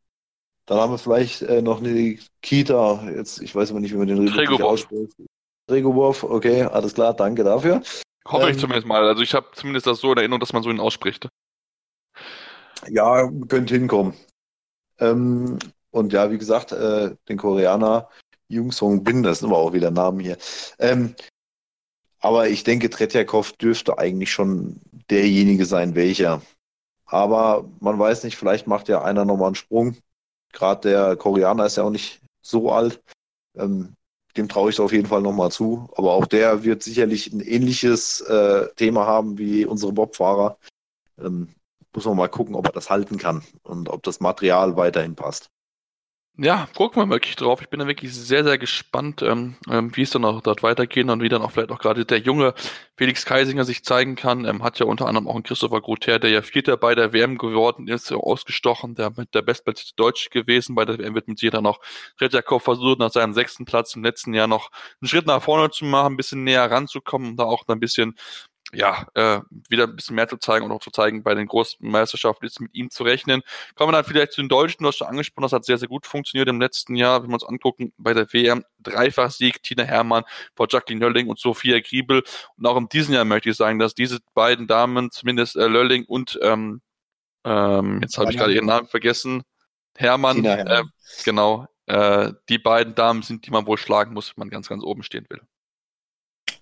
Speaker 3: dann haben wir vielleicht äh, noch eine Kita. Jetzt, ich weiß aber nicht, wie man den
Speaker 2: richtig ausspricht.
Speaker 3: Tregobov, okay, alles klar, danke dafür.
Speaker 2: Hoffe ähm, ich zumindest mal. Also ich habe zumindest das so in Erinnerung, dass man so ihn ausspricht.
Speaker 3: Ja, könnte hinkommen. Ähm, und ja, wie gesagt, äh, den Koreaner Jung Song Bin, das sind aber auch wieder Namen hier. Ähm, aber ich denke, Tretjakov dürfte eigentlich schon derjenige sein, welcher aber man weiß nicht, vielleicht macht ja einer nochmal einen Sprung. Gerade der Koreaner ist ja auch nicht so alt. Ähm, dem traue ich es auf jeden Fall nochmal zu. Aber auch der wird sicherlich ein ähnliches äh, Thema haben wie unsere Bobfahrer. Ähm, muss man mal gucken, ob er das halten kann und ob das Material weiterhin passt.
Speaker 2: Ja, gucken wir wirklich drauf. Ich bin da wirklich sehr, sehr gespannt, ähm, ähm, wie es dann auch dort weitergeht und wie dann auch vielleicht auch gerade der junge Felix Kaisinger sich zeigen kann. Ähm, hat ja unter anderem auch einen Christopher Groter, der ja Vierter bei der WM geworden ist, ausgestochen, der mit der bestplatzierte Deutsche gewesen. Bei der WM wird mit sich dann noch Tretjakov versucht, nach seinem sechsten Platz im letzten Jahr noch einen Schritt nach vorne zu machen, ein bisschen näher ranzukommen, da auch ein bisschen ja, äh, wieder ein bisschen mehr zu zeigen und auch zu zeigen, bei den großen Meisterschaften ist mit ihm zu rechnen. Kommen wir dann vielleicht zu den Deutschen, du hast schon angesprochen, das hat sehr, sehr gut funktioniert im letzten Jahr, wenn wir uns angucken, bei der WM Dreifach-Sieg, Tina Hermann vor Jacqueline Lölling und Sophia Griebel. Und auch in diesem Jahr möchte ich sagen, dass diese beiden Damen, zumindest äh, Lölling und ähm, ähm, jetzt habe ich gerade ihren Namen vergessen, Hermann, Hermann. Äh, genau, äh, die beiden Damen sind, die man wohl schlagen muss, wenn man ganz, ganz oben stehen will.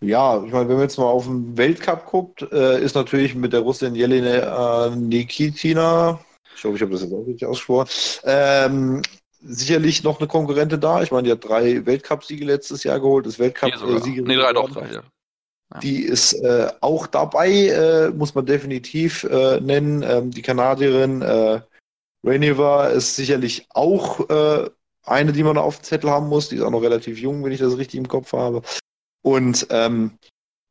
Speaker 3: Ja, ich meine, wenn man jetzt mal auf den Weltcup guckt, äh, ist natürlich mit der Russin Jelena äh, Nikitina, ich hoffe, ich habe das jetzt auch richtig ausgesprochen, ähm, sicherlich noch eine Konkurrente da. Ich meine, die hat drei Weltcupsiege letztes Jahr geholt, das Weltcup-Siege.
Speaker 2: nee, drei, doch, drei, ja.
Speaker 3: Die ist äh, auch dabei, äh, muss man definitiv äh, nennen. Ähm, die Kanadierin äh, Rainiver ist sicherlich auch äh, eine, die man auf dem Zettel haben muss. Die ist auch noch relativ jung, wenn ich das richtig im Kopf habe. Und ähm,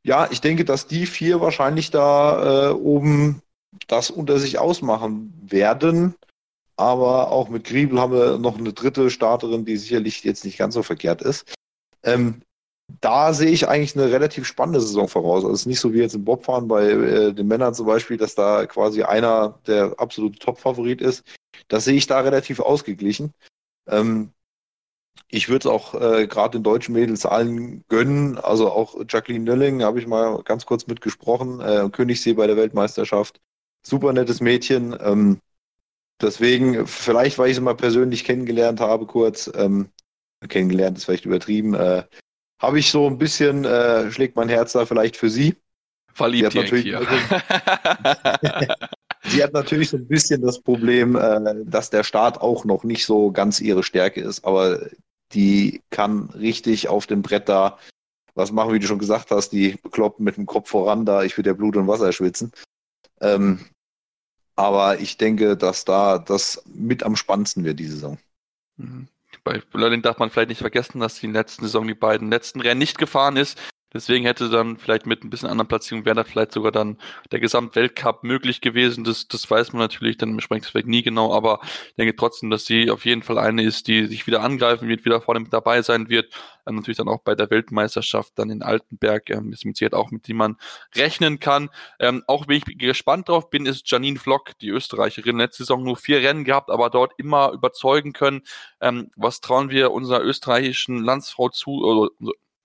Speaker 3: ja, ich denke, dass die vier wahrscheinlich da äh, oben das unter sich ausmachen werden. Aber auch mit Griebel haben wir noch eine dritte Starterin, die sicherlich jetzt nicht ganz so verkehrt ist. Ähm, da sehe ich eigentlich eine relativ spannende Saison voraus. Also es ist nicht so wie jetzt im Bobfahren bei äh, den Männern zum Beispiel, dass da quasi einer der absolute Top-Favorit ist. Das sehe ich da relativ ausgeglichen. Ähm, ich würde es auch äh, gerade den deutschen Mädels allen gönnen. Also auch Jacqueline Nölling habe ich mal ganz kurz mitgesprochen. Äh, Königssee bei der Weltmeisterschaft. Super nettes Mädchen. Ähm, deswegen, vielleicht, weil ich sie mal persönlich kennengelernt habe, kurz, ähm, kennengelernt ist vielleicht übertrieben, äh, habe ich so ein bisschen, äh, schlägt mein Herz da vielleicht für sie.
Speaker 2: Verliebt
Speaker 3: sie hat, natürlich, [laughs] [laughs] sie hat natürlich so ein bisschen das Problem, äh, dass der Start auch noch nicht so ganz ihre Stärke ist, aber die kann richtig auf dem Brett da was machen, wie du schon gesagt hast, die bekloppen mit dem Kopf voran da, ich will ja Blut und Wasser schwitzen. Ähm, aber ich denke, dass da das mit am spannendsten wird, die Saison.
Speaker 2: Mhm. Bei Berlin darf man vielleicht nicht vergessen, dass die in der letzten Saison die beiden letzten Rennen nicht gefahren ist. Deswegen hätte dann vielleicht mit ein bisschen anderen Platzierungen wäre da vielleicht sogar dann der Gesamtweltcup möglich gewesen. Das, das weiß man natürlich dann im vielleicht nie genau, aber ich denke trotzdem, dass sie auf jeden Fall eine ist, die sich wieder angreifen wird, wieder vorne mit dabei sein wird. Ähm, natürlich dann auch bei der Weltmeisterschaft dann in Altenberg, ähm, ist mit Sicherheit auch mit dem man rechnen kann. Ähm, auch wenn ich gespannt drauf bin, ist Janine Flock, die Österreicherin, letzte Saison nur vier Rennen gehabt, aber dort immer überzeugen können. Ähm, was trauen wir unserer österreichischen Landsfrau zu, oder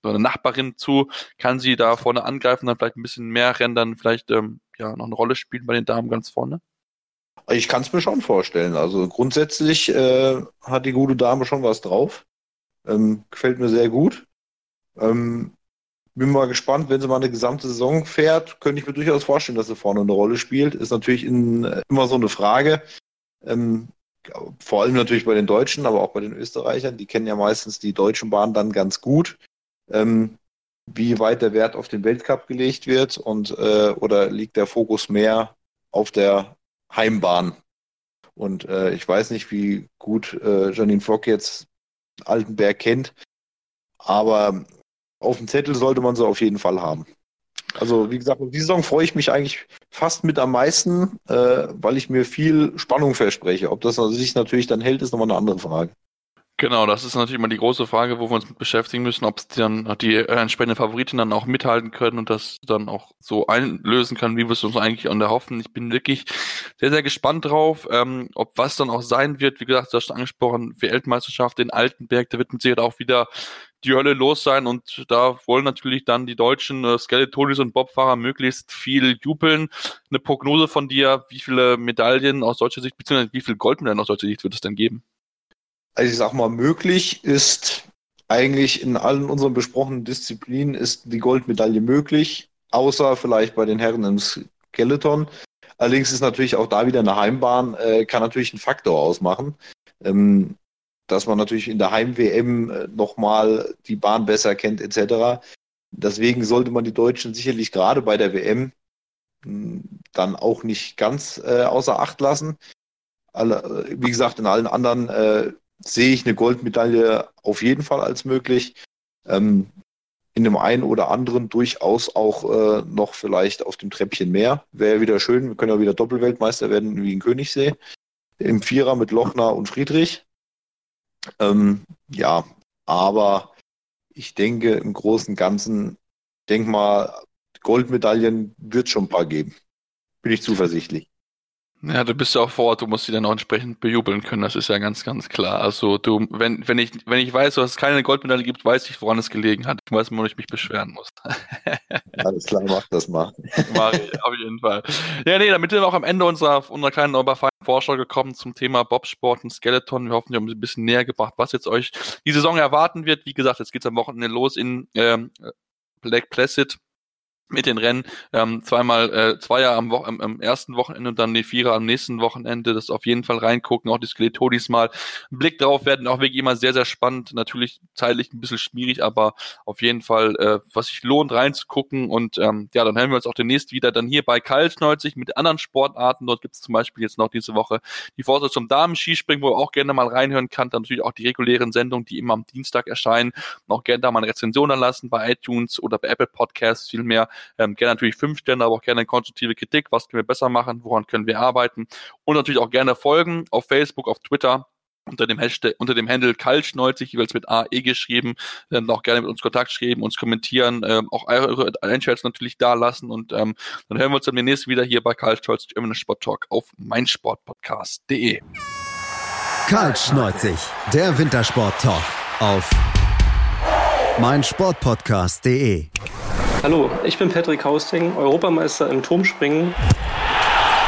Speaker 2: eine Nachbarin zu, kann sie da vorne angreifen, dann vielleicht ein bisschen mehr Rennen dann vielleicht ähm, ja noch eine Rolle spielen bei den Damen ganz vorne?
Speaker 3: Ich kann es mir schon vorstellen. Also grundsätzlich äh, hat die gute Dame schon was drauf. Ähm, gefällt mir sehr gut. Ähm, bin mal gespannt, wenn sie mal eine gesamte Saison fährt, könnte ich mir durchaus vorstellen, dass sie vorne eine Rolle spielt. Ist natürlich in, äh, immer so eine Frage. Ähm, vor allem natürlich bei den Deutschen, aber auch bei den Österreichern. Die kennen ja meistens die deutschen Bahnen dann ganz gut ähm, wie weit der Wert auf den Weltcup gelegt wird und äh, oder liegt der Fokus mehr auf der Heimbahn? Und äh, ich weiß nicht, wie gut äh, Janine Fock jetzt Altenberg kennt, aber auf dem Zettel sollte man sie auf jeden Fall haben. Also wie gesagt, auf die Saison freue ich mich eigentlich fast mit am meisten, äh, weil ich mir viel Spannung verspreche. Ob das sich natürlich dann hält, ist nochmal eine andere Frage.
Speaker 2: Genau, das ist natürlich immer die große Frage, wo wir uns mit beschäftigen müssen, ob es dann die äh, entsprechende Favoritin dann auch mithalten können und das dann auch so einlösen kann, wie wir es uns eigentlich an der hoffen. Ich bin wirklich sehr, sehr gespannt drauf, ähm, ob was dann auch sein wird. Wie gesagt, du hast angesprochen, Weltmeisterschaft in Altenberg, da wird mit Sicherheit auch wieder die Hölle los sein und da wollen natürlich dann die deutschen äh, Skeletonis und Bobfahrer möglichst viel jubeln. Eine Prognose von dir, wie viele Medaillen aus deutscher Sicht, beziehungsweise wie viele Goldmedaillen aus deutscher Sicht wird es denn geben?
Speaker 3: Also ich sag mal, möglich ist eigentlich in allen unseren besprochenen Disziplinen ist die Goldmedaille möglich, außer vielleicht bei den Herren im Skeleton. Allerdings ist natürlich auch da wieder eine Heimbahn, äh, kann natürlich einen Faktor ausmachen, ähm, dass man natürlich in der Heim-WM äh, nochmal die Bahn besser kennt etc. Deswegen sollte man die Deutschen sicherlich gerade bei der WM hm, dann auch nicht ganz äh, außer Acht lassen. Alle, äh, wie gesagt, in allen anderen äh, sehe ich eine Goldmedaille auf jeden Fall als möglich. Ähm, in dem einen oder anderen durchaus auch äh, noch vielleicht auf dem Treppchen mehr. Wäre wieder schön, wir können ja wieder Doppelweltmeister werden wie in Königssee. Im Vierer mit Lochner und Friedrich. Ähm, ja, aber ich denke im Großen und Ganzen, denk mal, Goldmedaillen wird schon ein paar geben. Bin ich zuversichtlich.
Speaker 2: Ja, du bist ja auch vor Ort, du musst sie dann auch entsprechend bejubeln können, das ist ja ganz, ganz klar. Also du, wenn, wenn ich, wenn ich weiß, dass es keine Goldmedaille gibt, weiß ich, woran es gelegen hat. Ich weiß, woran ich mich beschweren muss. [laughs]
Speaker 3: Alles klar, mach das mal.
Speaker 2: Mach ich, auf jeden Fall. Ja, nee, damit sind wir auch am Ende unserer, unserer kleinen Oberfeinen Vorschau gekommen zum Thema Bobsport und Skeleton. Wir hoffen, wir haben ein bisschen näher gebracht, was jetzt euch die Saison erwarten wird. Wie gesagt, jetzt geht's am Wochenende los in ähm, Lake Placid mit den Rennen. Ähm, zweimal äh, Zweier am, Wo am, am ersten Wochenende und dann die Vierer am nächsten Wochenende. Das auf jeden Fall reingucken, auch die Skeletodis mal. Ein Blick drauf werden auch wirklich immer sehr, sehr spannend. Natürlich zeitlich ein bisschen schwierig, aber auf jeden Fall, äh, was sich lohnt, reinzugucken. Und ähm, ja, dann hören wir uns auch demnächst wieder dann hier bei Kalt 90 mit anderen Sportarten. Dort gibt es zum Beispiel jetzt noch diese Woche die Vorsitzung zum Damen-Skispringen, wo ihr auch gerne mal reinhören kann. Dann natürlich auch die regulären Sendungen, die immer am Dienstag erscheinen. Und auch gerne da mal eine Rezension erlassen bei iTunes oder bei Apple Podcasts, vielmehr ähm, gerne natürlich fünf Sterne, aber auch gerne konstruktive Kritik. Was können wir besser machen? Woran können wir arbeiten? Und natürlich auch gerne folgen auf Facebook, auf Twitter unter dem Hashtag, unter dem Handle Kalch90, jeweils mit AE geschrieben, dann auch gerne mit uns Kontakt schreiben, uns kommentieren, ähm, auch eure Einschätzungen natürlich da lassen und ähm, dann hören wir uns dann demnächst wieder hier bei Kalch90 German Sport Talk auf meinsportpodcast.de.
Speaker 1: Kalch90, der Wintersport Talk auf meinsportpodcast.de.
Speaker 6: Hallo, ich bin Patrick Hausting, Europameister im Turmspringen.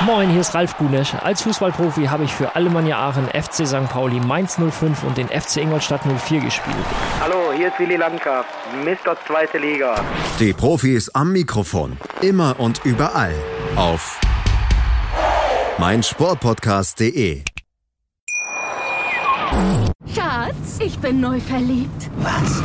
Speaker 7: Moin, hier ist Ralf Gunesch. Als Fußballprofi habe ich für Alemannia Aachen, FC St. Pauli, Mainz 05 und den FC Ingolstadt 04 gespielt.
Speaker 8: Hallo, hier ist Willi Landgraf, Mr. Zweite Liga.
Speaker 1: Die Profis am Mikrofon, immer und überall auf meinsportpodcast.de.
Speaker 4: Schatz, ich bin neu verliebt.
Speaker 5: Was?